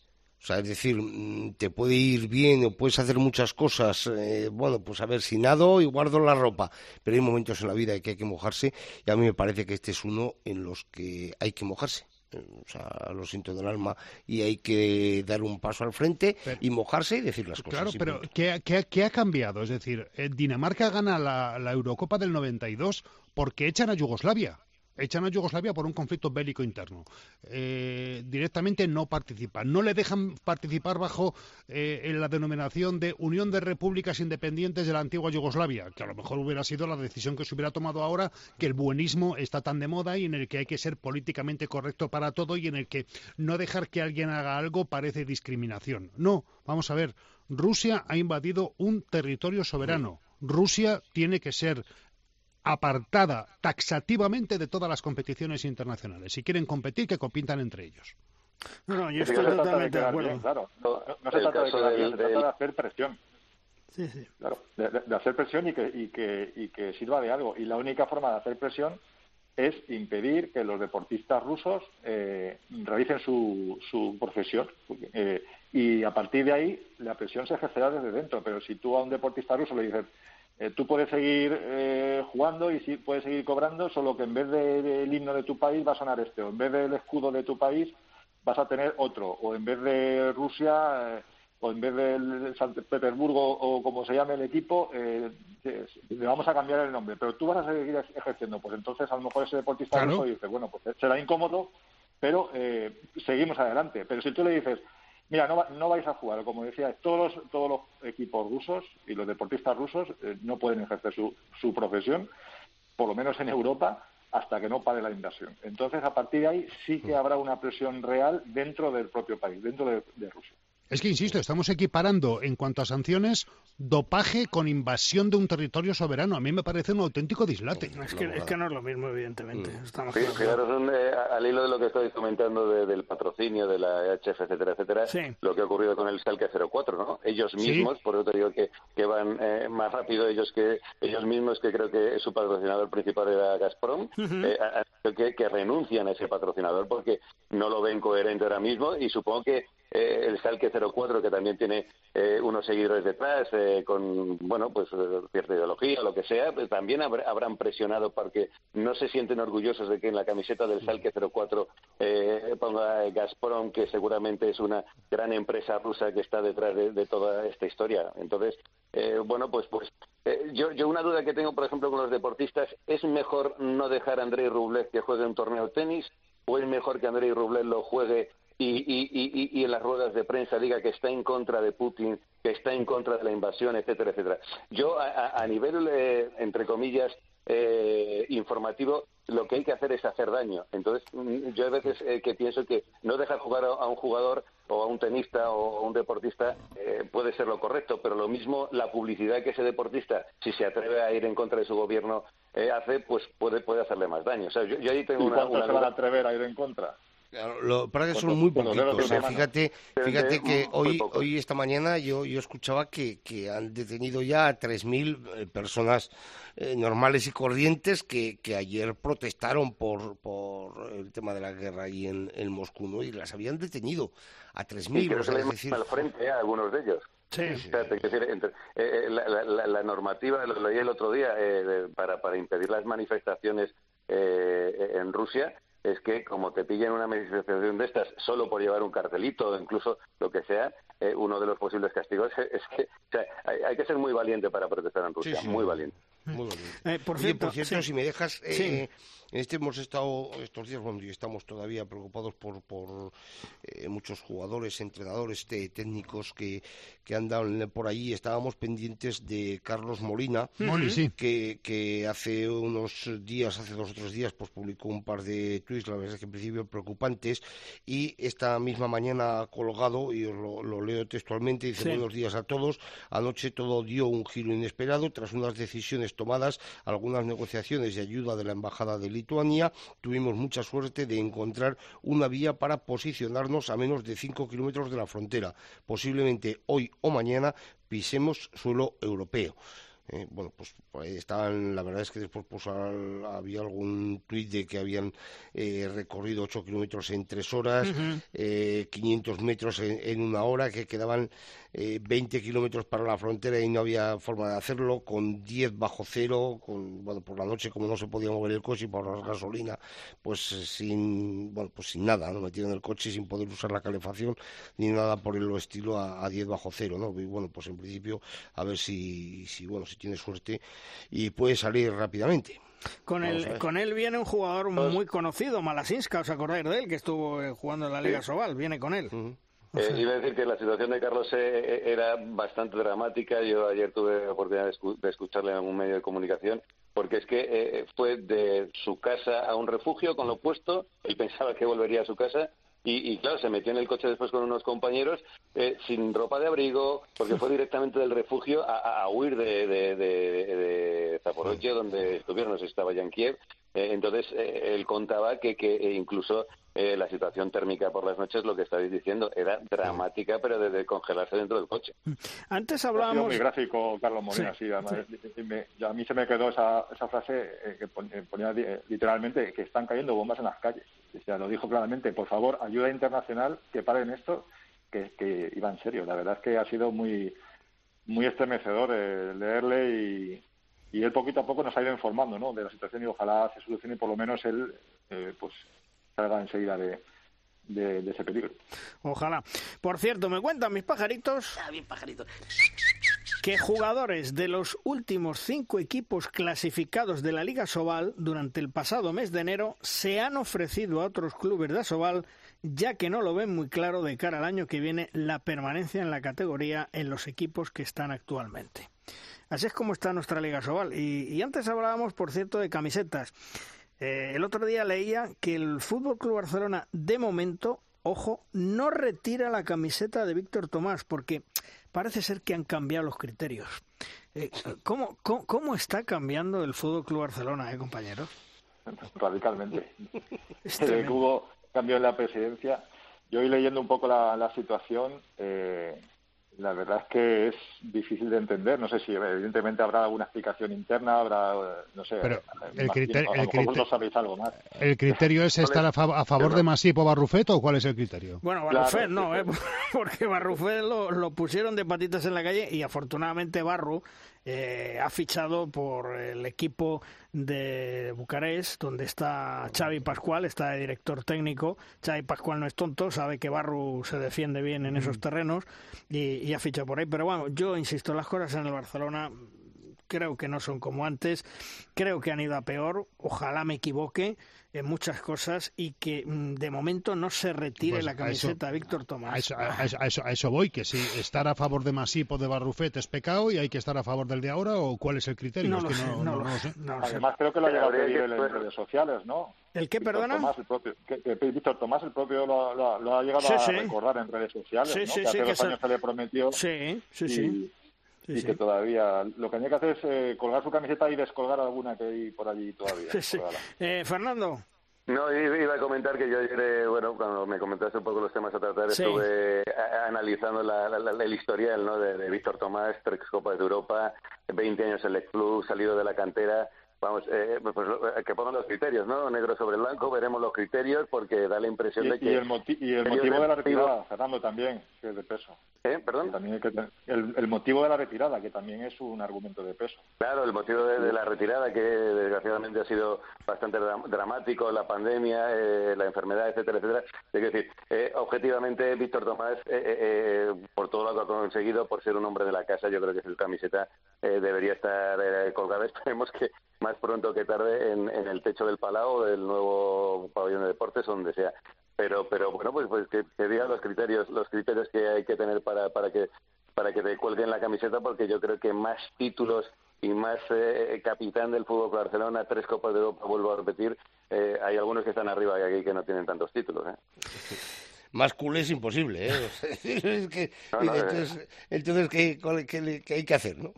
S3: O sea, es decir, mm, te puede ir bien o puedes hacer muchas cosas. Eh, bueno, pues a ver, si nado y guardo la ropa. Pero hay momentos en la vida en que hay que mojarse y a mí me parece que este es uno en los que hay que mojarse. O sea, lo siento del alma y hay que dar un paso al frente y mojarse y decir las cosas.
S2: Claro, pero ¿qué, ha cambiado? Es decir, eh, Dinamarca gana la, la Eurocopa del 92 porque echan a Yugoslavia echan a Yugoslavia por un conflicto bélico interno. Eh, directamente no participan. No le dejan participar bajo eh, en la denominación de Unión de Repúblicas Independientes de la antigua Yugoslavia, que a lo mejor hubiera sido la decisión que se hubiera tomado ahora, que el buenismo está tan de moda y en el que hay que ser políticamente correcto para todo y en el que no dejar que alguien haga algo parece discriminación. No, vamos a ver. Rusia ha invadido un territorio soberano. Rusia tiene que ser apartada taxativamente de todas las competiciones internacionales. Si quieren competir, que compitan entre ellos.
S1: No, no, yo estoy totalmente de acuerdo.
S8: claro. No, se trata de se trata de hacer presión.
S1: Sí, sí.
S8: Claro, de, hacer presión y que, y, que, y que sirva de algo. Y la única forma de hacer presión es impedir que los deportistas rusos eh, realicen su, su profesión. Eh, y a partir de ahí la presión se ejercerá desde dentro. Pero si tú a un deportista ruso le dices, eh, tú puedes seguir eh, jugando y sí, puedes seguir cobrando, solo que en vez del himno de tu país va a sonar este, o en vez del escudo de tu país vas a tener otro, o en vez de Rusia, eh, o en vez del San Petersburgo, o como se llame el equipo, le vamos a cambiar el nombre, pero tú vas a seguir ejerciendo. Pues entonces a lo mejor ese deportista ruso dice, bueno, pues será incómodo, pero seguimos adelante. Pero si tú le dices, Mira, no, no vais a jugar, como decía, todos los, todos los equipos rusos y los deportistas rusos eh, no pueden ejercer su, su profesión, por lo menos en Europa, hasta que no pare la invasión. Entonces, a partir de ahí sí que mm. habrá una presión real dentro del propio país, dentro de Rusia.
S2: Es que, insisto, estamos equiparando en cuanto a sanciones dopaje con invasión de un territorio soberano. A mí me parece un auténtico dislate.
S1: Es que, es que no es lo mismo, evidentemente.
S9: Mm. Fijaros, eh, al hilo de lo que estoy comentando del patrocinio de la HF, etcétera, etcétera, lo que ha ocurrido con el Salque 04, ¿no? Ellos mismos, por eso te digo que, que van eh, más rápido ellos que ellos mismos, que creo que su patrocinador principal era Gazprom, eh, que, que renuncian a ese patrocinador porque no lo ven coherente ahora mismo y supongo que eh, el Salque 04, que también tiene eh, unos seguidores detrás, eh, con, bueno, pues cierta ideología lo que sea, pues también habrán presionado porque no se sienten orgullosos de que en la camiseta del Salque 04 ponga Gazprom, que seguramente es una gran empresa rusa que está detrás de, toda esta historia. Entonces, bueno, pues, pues yo, yo una duda que tengo, por ejemplo, con los deportistas, ¿es mejor no dejar a Andrei Rublev que juegue un torneo de tenis o es mejor que Andrei Rublev lo juegue y, y, y, en las ruedas de prensa diga que está en contra de Putin, que está en contra de la invasión, etcétera, etcétera. Yo, a, nivel, eh, entre comillas, eh, informativo, lo que hay que hacer es hacer daño. Entonces, mm, yo a veces eh, que pienso que no dejar jugar a, un jugador o a un tenista o a un deportista puede ser lo correcto, pero lo mismo la publicidad que ese deportista, si se atreve a ir en contra de su gobierno, hace, pues puede, puede hacerle más daño. O sea, yo, ahí tengo
S8: ¿Y
S9: una,
S8: se van a atrever a ir en contra?
S3: Lo, para que son muy poquitos. ¿eh? Fíjate, fíjate que hoy, hoy esta mañana yo, yo escuchaba que, que han detenido ya a 3.000 eh, personas eh, normales y corrientes que, que ayer protestaron por, por el tema de la guerra ahí en, en Moscú, ¿no? Y las habían detenido a 3.000.
S9: o sea, es decir... al frente a algunos de ellos.
S1: Sí.
S9: decir, la, normativa, lo leí el otro día, para, para impedir las manifestaciones en Rusia, es que como te pillan una manifestación de estas solo por llevar un cartelito o incluso lo que sea, eh, uno de los posibles castigos es, que hay, que ser muy valiente para protestar en Rusia, muy valiente.
S3: muy valiente.
S1: Eh, por
S3: Oye,
S1: cierto,
S3: por cierto,
S1: sí.
S3: si me dejas, eh, este hemos estado estos días, bueno, y estamos todavía preocupados por, por eh, muchos jugadores, entrenadores, te- técnicos que, que andan por allí. Estábamos pendientes de Carlos Molina,
S2: Moli, sí.
S3: que, que hace unos días, hace dos o tres días, pues publicó un par de tweets, la verdad es que en principio preocupantes, y esta misma mañana ha colgado, y os lo, lo leo textualmente, dice
S10: Sí.
S3: buenos días a todos, anoche todo dio un giro inesperado tras unas decisiones tomadas, algunas negociaciones y ayuda de la Embajada de Lituania, tuvimos mucha suerte de encontrar una vía para posicionarnos a menos de cinco kilómetros de la frontera, posiblemente hoy o mañana pisemos suelo europeo. Eh, bueno, pues ahí estaban, la verdad es que después pues, al- había algún tuit de que habían eh, recorrido 8 kilómetros en 3 horas,
S10: Ujú.
S3: eh, 500 metros en, en una hora, que quedaban eh, 20 kilómetros para la frontera y no había forma de hacerlo, con 10 bajo cero, con, bueno, por la noche como no se podía mover el coche y por la gasolina, pues eh, sin, bueno, pues sin nada, ¿no? Metido en el coche sin poder usar la calefacción ni nada por el estilo a, a 10 bajo cero, ¿no? Y bueno, pues en principio a ver si, si bueno, si tiene suerte y puede salir rápidamente.
S1: Con él, con él viene un jugador muy conocido, Malasinska, ¿os acordáis de él? Que estuvo eh, jugando en la Liga
S9: Sí.
S1: Sobal, viene con él.
S9: Eh, iba a decir que la situación de Carlos eh, era bastante dramática. Yo ayer tuve la oportunidad de, escu- de escucharle en algún medio de comunicación, porque es que eh, fue de su casa a un refugio con lo puesto. Él pensaba que volvería a su casa. Y, y, claro, se metió en el coche después con unos compañeros eh, sin ropa de abrigo, porque fue directamente del refugio a, huir de, de, de, de Zaporozhye, donde estuvieron, no sé si estaba ya en Kiev. Eh, entonces, eh, él contaba que, que eh, incluso eh, la situación térmica por las noches, lo que estabais diciendo, era dramática, pero de, de congelarse dentro del coche.
S1: Antes
S8: Ha sido
S1: hablábamos...
S8: muy gráfico, Carlos Molina,
S1: Sí,
S8: sí. además, y me- a mí se me quedó esa, esa frase eh, que pon- ponía eh, literalmente que están cayendo bombas en las calles. O sea, lo dijo claramente, por favor, ayuda internacional, que paren esto, que, que iba en serio. La verdad es que ha sido muy muy estremecedor eh, leerle y, y él poquito a poco nos ha ido informando ¿no? de la situación y ojalá se solucione y por lo menos él eh, pues salga enseguida de, de, de ese peligro.
S1: Ojalá. Por cierto, me cuentan mis pajaritos que jugadores de los últimos cinco equipos clasificados de la Liga Sobal durante el pasado mes de enero se han ofrecido a otros clubes de Asobal ya que no lo ven muy claro de cara al año que viene la permanencia en la categoría en los equipos que están actualmente. Así es como está nuestra Liga Sobal. Y, y antes hablábamos, por cierto, de camisetas. Eh, el otro día leía que el Fútbol Club Barcelona, de momento, ojo, no retira la camiseta de Víctor Tomás, porque parece ser que han cambiado los criterios. Eh, ¿cómo, cómo, cómo está cambiando el Fútbol Club Barcelona, eh, compañeros?
S8: radicalmente.
S1: Es
S8: Desde que hubo cambio en la presidencia, yo hoy leyendo un poco la, la situación, eh, la verdad es que es difícil de entender. No sé si evidentemente habrá alguna explicación interna, habrá, eh, no sé,
S2: Pero
S8: eh,
S2: el criterio- el criterio-
S8: vosotros sabéis algo más.
S2: ¿El criterio es estar a, fa- a favor de Masip o Barrufet o cuál es el criterio?
S1: Bueno,
S8: Claro,
S1: Barrufet
S8: sí,
S1: no, ¿eh? porque Barrufet lo, lo pusieron de patitas en la calle y afortunadamente Barru eh, ha fichado por el equipo de Bucarest, donde está Xavi Pascual, está de director técnico. Xavi Pascual no es tonto, sabe que Barru se defiende bien en esos terrenos y, y ha fichado por ahí. Pero bueno, yo insisto, las cosas en el Barcelona creo que no son como antes, creo que han ido a peor, ojalá me equivoque en muchas cosas y que mm, de momento no se retire
S2: Pues
S1: la
S2: a eso-
S1: camiseta Víctor Tomás.
S2: A eso, a, eso, a eso- a eso voy, que si estar a favor de Masip o de Barrufet es pecado y hay que estar a favor del de ahora o cuál es el criterio.
S1: No
S2: Es
S1: lo
S2: que
S1: sé, no lo sé, no lo sé.
S8: Además, creo que lo ha llegado a pedir en redes sociales, ¿no?
S1: ¿El qué,
S8: Víctor
S1: perdona?
S8: Tomás, el propio, que, que Víctor Tomás, el propio, lo, lo- lo ha llegado
S1: Sí,
S8: a
S1: sí.
S8: recordar en redes sociales,
S1: Sí,
S8: ¿no?
S1: sí,
S8: que hace
S1: sí, que
S8: dos
S1: se-
S8: años se le prometió
S1: Sí, sí,
S8: y,
S1: sí. Sí,
S8: y
S1: sí.
S8: que todavía lo que tenía que hacer es eh, colgar su camiseta y descolgar alguna que hay por allí todavía.
S1: Sí, sí.
S8: colgada.
S1: Eh, Fernando,
S9: No, iba a comentar que yo ayer, eh, bueno, cuando me comentaste un poco los temas a tratar,
S1: Sí.
S9: estuve a- analizando la, la- la- el historial ¿no? de, de Víctor Tomás, tres Copas de Europa, 20 años en el club, salido de la cantera. Vamos, eh, pues eh, que pongan los criterios, ¿no? Negro sobre blanco, veremos los criterios porque da la impresión de que...
S8: Y el, y el motivo de la retirada, Fernando, también, que es de peso.
S9: ¿Eh? ¿Perdón?
S8: También el, motivo de la retirada, que también es un argumento de peso.
S9: Claro, el motivo de, la retirada, que desgraciadamente ha sido bastante dramático, la pandemia, eh, la enfermedad, etcétera, etcétera. Es decir, eh, objetivamente, Víctor Tomás, por todo lo que ha conseguido, por ser un hombre de la casa, yo creo que su camiseta debería estar colgada. Esperemos que más pronto que tarde en, el techo del Palau, del nuevo pabellón de deportes, donde sea. Pero, pero bueno, pues, pues que, que diga los criterios, los criterios que hay que tener para, para que para que te cuelguen la camiseta, porque yo creo que más títulos y más eh, capitán del fútbol Barcelona, tres copas de Europa, vuelvo a repetir, eh, hay algunos que están arriba y aquí que no tienen tantos títulos. ¿eh?
S3: Más cool es imposible, ¿eh? entonces, entonces ¿qué, qué, hay que hacer, no?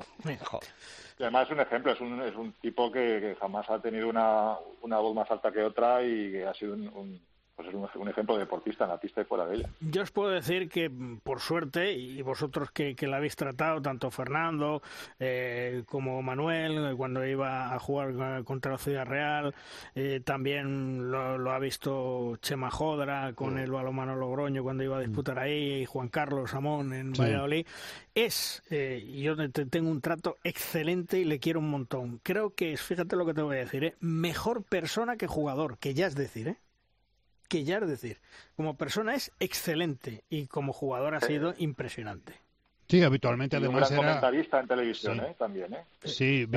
S8: Y además es un ejemplo, es un, es un tipo que, jamás ha tenido una, una voz más alta que otra y que ha sido un, pues es un, ejemplo de deportista en la pista y fuera de ella.
S1: Yo os puedo decir que, por suerte, y vosotros que, que la habéis tratado, tanto Fernando eh, como Manuel, cuando iba a jugar contra la Ciudad Real, eh, también lo, ha visto Chema Jodra con mm. el balomano Logroño cuando iba a disputar ahí, y Juan Carlos Amón en Valladolid. Es, eh, yo tengo un trato excelente y le quiero un montón. Creo que es, fíjate lo que te voy a decir, mejor persona que jugador, que ya es decir, ¿eh? Que ya es decir, como persona es excelente y como jugador ha sido impresionante.
S2: Sí, habitualmente además
S8: era... comentarista en televisión, ¿eh? También, ¿eh?
S2: Sí,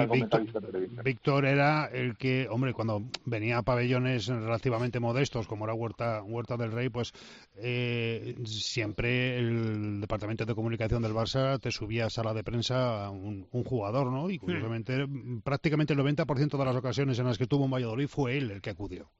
S2: Víctor, era el que, hombre, cuando venía a pabellones relativamente modestos, como era Huerta, Huerta del Rey, pues eh, siempre el departamento de comunicación del Barça te subía a sala de prensa un, un jugador, ¿no? Y hmm. curiosamente, prácticamente el 90% de las ocasiones en las que tuvo un Valladolid fue él el que acudió.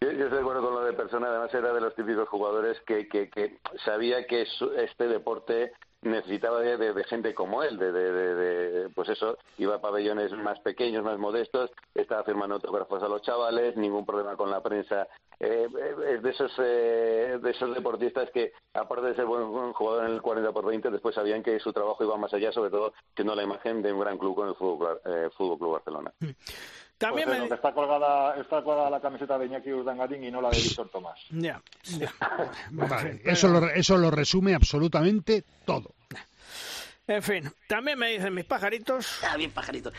S9: Yo, estoy de acuerdo con lo de persona, además era de los típicos jugadores que, que, que sabía que este deporte necesitaba de, gente como él, de, de, pues eso, iba a pabellones más pequeños, más modestos, estaba firmando autógrafos a los chavales, ningún problema con la prensa. Eh, es de esos, eh, de esos deportistas que, aparte de ser buen jugador en el 40 por 20, después sabían que su trabajo iba más allá, sobre todo teniendo la imagen de un gran club con el Fútbol, eh, Fútbol Club Barcelona.
S1: También
S8: pues está, colgada, está colgada la camiseta de Iñaki Urdangarín y no la de Víctor Tomás.
S1: Ya,
S2: vale, eso, lo, eso lo resume absolutamente todo.
S1: En fin, también me dicen mis pajaritos.
S3: Ah, bien pajaritos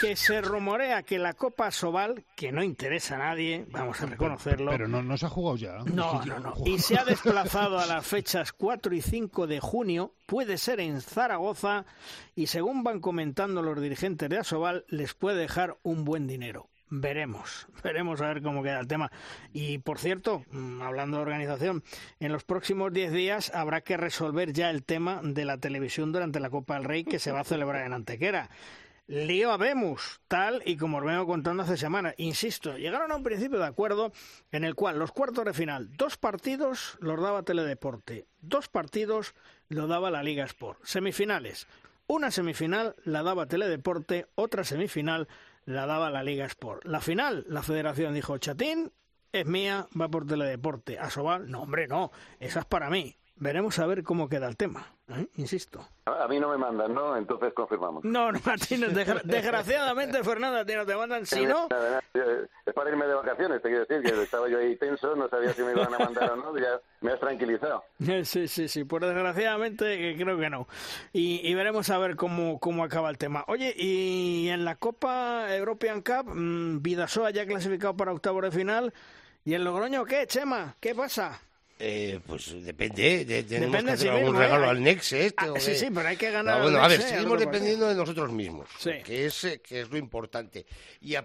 S1: que se rumorea que la Copa Sobal, que no interesa a nadie, vamos a reconocerlo.
S2: Pero, no, se ha jugado ya.
S1: No, no, no. Y se ha desplazado a las fechas 4 y 5 de junio, puede ser en Zaragoza, y según van comentando los dirigentes de Asobal, les puede dejar un buen dinero. Veremos, veremos a ver cómo queda el tema. Y por cierto, mm, hablando de organización, en los próximos 10 días habrá que resolver ya el tema de la televisión durante la Copa del Rey que se va a celebrar en Antequera. Lío habemos, tal y como os vengo contando hace semanas. Insisto, llegaron a un principio de acuerdo en el cual los cuartos de final, dos partidos los daba Teledeporte, dos partidos lo daba la Liga Sport. Semifinales, una semifinal la daba Teledeporte, otra semifinal la daba la Liga Sport. La final, la federación dijo, Chatín, es mía, va por Teledeporte. Asobal, no, hombre, no, esa es para mí. Veremos a ver cómo queda el tema, ¿eh? insisto.
S9: A mí no me mandan, ¿no? Entonces confirmamos.
S1: No, no, Martínez, desgraciadamente, Fernando, a ti no te mandan. Si no...
S9: Es para irme de vacaciones, te quiero decir, que estaba yo ahí tenso, no sabía si me iban a mandar o no, ya me has tranquilizado.
S1: Sí, sí, sí, pues desgraciadamente creo que no. Y, veremos a ver cómo, cómo acaba el tema. Oye, y en la Copa European Cup, mm, Vidasoa ya clasificado para octavo de final. ¿Y el Logroño qué, Chema? ¿Qué pasa?
S3: Eh, pues depende, de, tenemos que hacer algún regalo al Nex este.
S1: Ah, sí, sí, pero hay que ganar.
S3: bueno, a ver, seguimos dependiendo de nosotros mismos, que, es, eh, que es lo importante. Y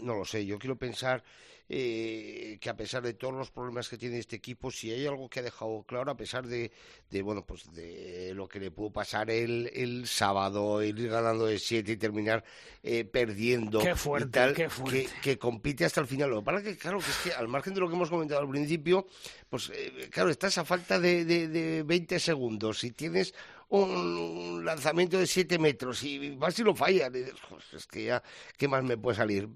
S3: no lo sé, yo quiero pensar eh, que a pesar de todos los problemas que tiene este equipo, si hay algo que ha dejado claro, a pesar de, de bueno, pues de lo que le pudo pasar el, el sábado, ir ganando de siete y terminar eh, perdiendo
S1: qué fuerte,
S3: qué
S1: fuerte.
S3: Que, compite hasta el final. Lo que pasa que, claro, que es que al margen de lo que hemos comentado al principio, pues eh, claro, está esa falta de, de, de 20 segundos. Si tienes un lanzamiento de 7 metros y vas y lo fallas, es que ya, ¿qué más me puede salir?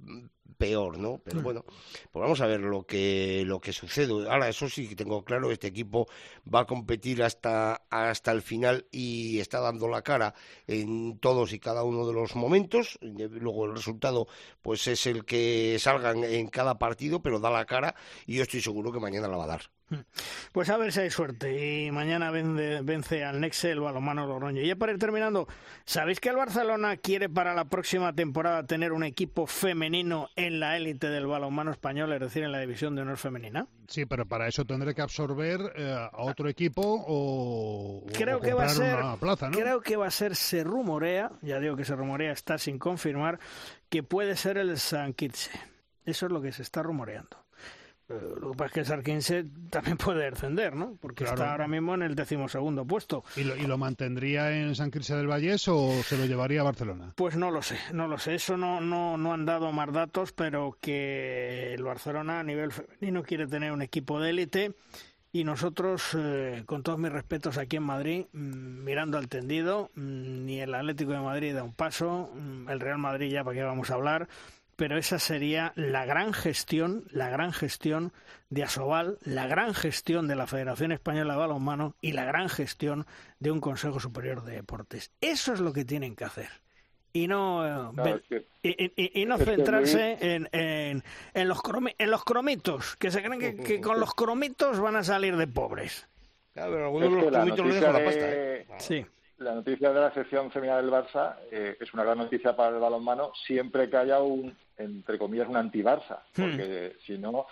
S3: Peor, ¿no? Pero bueno, pues vamos a ver lo que lo que sucede. Ahora, eso sí que tengo claro, este equipo va a competir hasta, hasta el final y está dando la cara en todos y cada uno de los momentos. Luego el resultado pues es el que salgan en cada partido, pero da la cara y yo estoy seguro que mañana la va a dar.
S1: Pues a ver si hay suerte y mañana vence, vence al Nexe el balonmano Logroño. Y ya para ir terminando, ¿sabéis que el Barcelona quiere para la próxima temporada tener un equipo femenino en la élite del balonmano español, es decir, en la división de honor femenina?
S2: Sí, pero para eso tendré que absorber eh, a otro equipo o,
S1: creo
S2: o
S1: que va a ser,
S2: una plaza, ¿no?
S1: Creo que va a ser, se rumorea, ya digo que se rumorea, está sin confirmar, que puede ser el San. Eso es lo que se está rumoreando. Lo que pasa es que el Sarquinse también puede descender, ¿no? Porque
S2: Claro.
S1: está ahora mismo en el decimosegundo puesto.
S2: ¿Y lo, y lo mantendría en San Quirze del Vallés o se lo llevaría a Barcelona?
S1: Pues no lo sé, no lo sé. Eso no, no, no han dado más datos, pero que el Barcelona a nivel femenino quiere tener un equipo de élite y nosotros, eh, con todos mis respetos aquí en Madrid, mm, mirando al tendido, mm, ni el Atlético de Madrid da un paso, mm, el Real Madrid ya para qué vamos a hablar, pero esa sería la gran gestión, la gran gestión de Asobal, la gran gestión de la Federación Española de Balonmano y la gran gestión de un Consejo Superior de Deportes. Eso es lo que tienen que hacer. Y no, eh,
S8: es que-
S1: y, y- y no
S8: es que
S1: centrarse en, en, en los cromi- en los cromitos, que se creen que, que con los cromitos van a salir de pobres.
S3: Claro, pero algunos los lo dejan la pasta, ¿eh?
S1: Sí.
S8: La noticia de la sección femenina del Barça eh, es una gran noticia para el balonmano siempre que haya un, entre comillas, un anti-Barça, porque si no,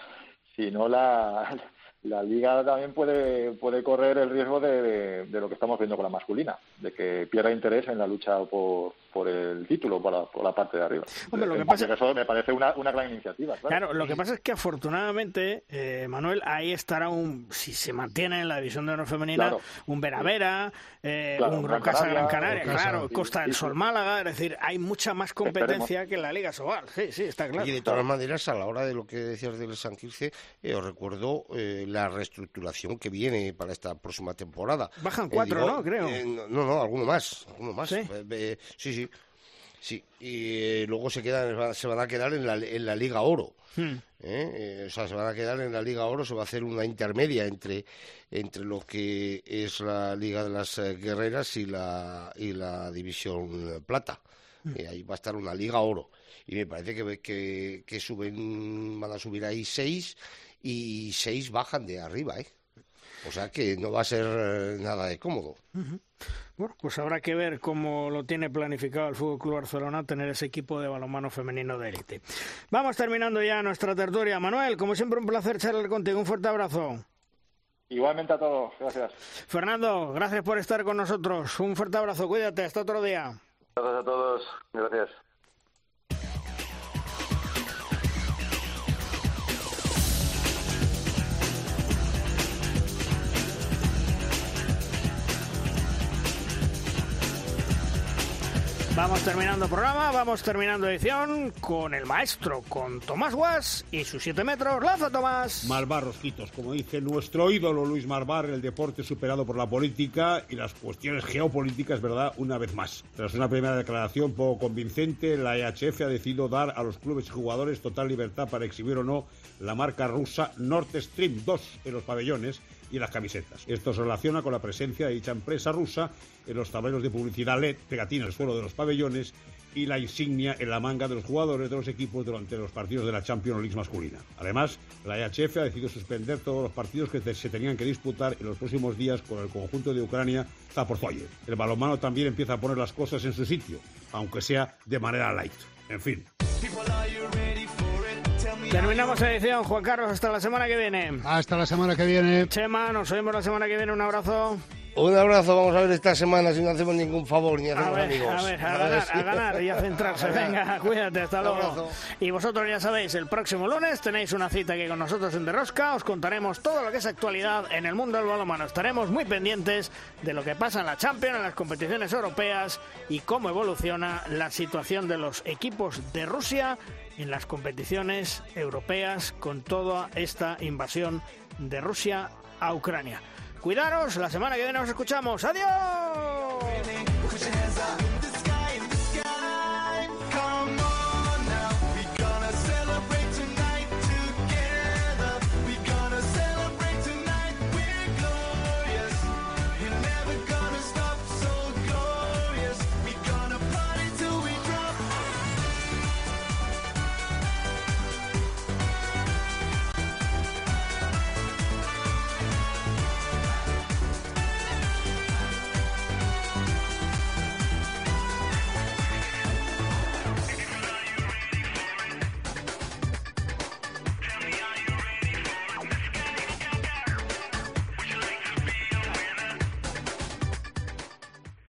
S8: si no la, la liga también puede puede correr el riesgo de, de- de lo que estamos viendo con la masculina, de que pierda interés en la lucha por, por el título, por la, por la parte de arriba.
S1: Hombre, lo que
S8: En
S1: pasa-
S8: caso, me parece una, una gran iniciativa. Claro.
S1: Claro, lo que pasa es que afortunadamente, eh, Manuel, ahí estará un, si se mantiene en la división de honor femenina,
S8: Claro.
S1: un Veravera, eh,
S8: Claro,
S1: un
S8: Gran
S1: Rocasa Gran
S8: Canaria,
S1: Canaria,
S2: Rocasa.
S1: claro,
S8: Sí,
S1: Costa del
S8: sí,
S1: Sol
S8: sí.
S1: Málaga, es decir, hay mucha más competencia que en la Liga Sobal, sí, sí, está claro.
S3: Y de todas maneras, a la hora de lo que decías del San Quirce, eh, os recuerdo eh, la reestructuración que viene para esta próxima temporada.
S1: Bajan
S3: Eh,
S1: cuatro,
S3: digo,
S1: ¿no? Creo.
S3: eh, no, no, no, alguno más, alguno más.
S1: ¿Sí?
S3: Eh, sí, sí. Sí, y eh, luego se quedan, se van a quedar en la, en la Liga Oro.
S1: Hmm.
S3: ¿eh? Eh, o sea, se van a quedar en la Liga Oro, se va a hacer una intermedia entre, entre lo que es la Liga de las Guerreras y la, y la División Plata. Eh, ahí va a estar una Liga Oro. Y me parece que, que, que suben, van a subir ahí seis y seis bajan de arriba, ¿eh? O sea que no va a ser eh, nada de cómodo.
S1: Bueno, pues habrá que ver cómo lo tiene planificado el Fútbol Club Barcelona tener ese equipo de balonmano femenino de élite. Vamos terminando ya nuestra tertulia. Manuel, como siempre, un placer charlar contigo. Un fuerte abrazo.
S8: Igualmente a todos, gracias.
S1: Fernando, gracias por estar con nosotros. Un fuerte abrazo. Cuídate. Hasta otro día.
S9: Gracias a todos. Gracias.
S1: Vamos terminando programa, vamos terminando edición con el maestro, con Tomás Guas y sus 7 metros. ¡Lanza, Tomás!
S10: Marbar Rosquitos, como dice nuestro ídolo Luis Marbar, el deporte superado por la política y las cuestiones geopolíticas, ¿verdad? Una vez más. Tras una primera declaración poco convincente, la EHF ha decidido dar a los clubes y jugadores total libertad para exhibir o no la marca rusa Nord Stream 2 en los pabellones y las camisetas. Esto se relaciona con la presencia de dicha empresa rusa en los tableros de publicidad LED, pegatina en el suelo de los pabellones y la insignia en la manga de los jugadores de los equipos durante los partidos de la Champions League masculina. Además, la EHF ha decidido suspender todos los partidos que se tenían que disputar en los próximos días con el conjunto de Ucrania Zaporzoye. El balonmano también empieza a poner las cosas en su sitio, aunque sea de manera light. En fin,
S1: Terminamos la edición, Juan Carlos. Hasta la semana que viene.
S2: Hasta la semana que viene.
S1: Chema, nos vemos la semana que viene. Un abrazo.
S3: Un abrazo, vamos a ver esta semana si no hacemos ningún favor ni
S1: A
S3: hacemos
S1: ver,
S3: amigos.
S1: a ver, a ganar, a ganar y a centrarse. Venga, cuídate, hasta luego. Y vosotros ya sabéis, el próximo lunes tenéis una cita aquí con nosotros en Derrosca. Os contaremos todo lo que es actualidad en el mundo del balonmano. Estaremos muy pendientes de lo que pasa en la Champions, en las competiciones europeas y cómo evoluciona la situación de los equipos de Rusia en las competiciones europeas con toda esta invasión de Rusia a Ucrania. Cuidaros, la semana que viene nos escuchamos. ¡Adiós!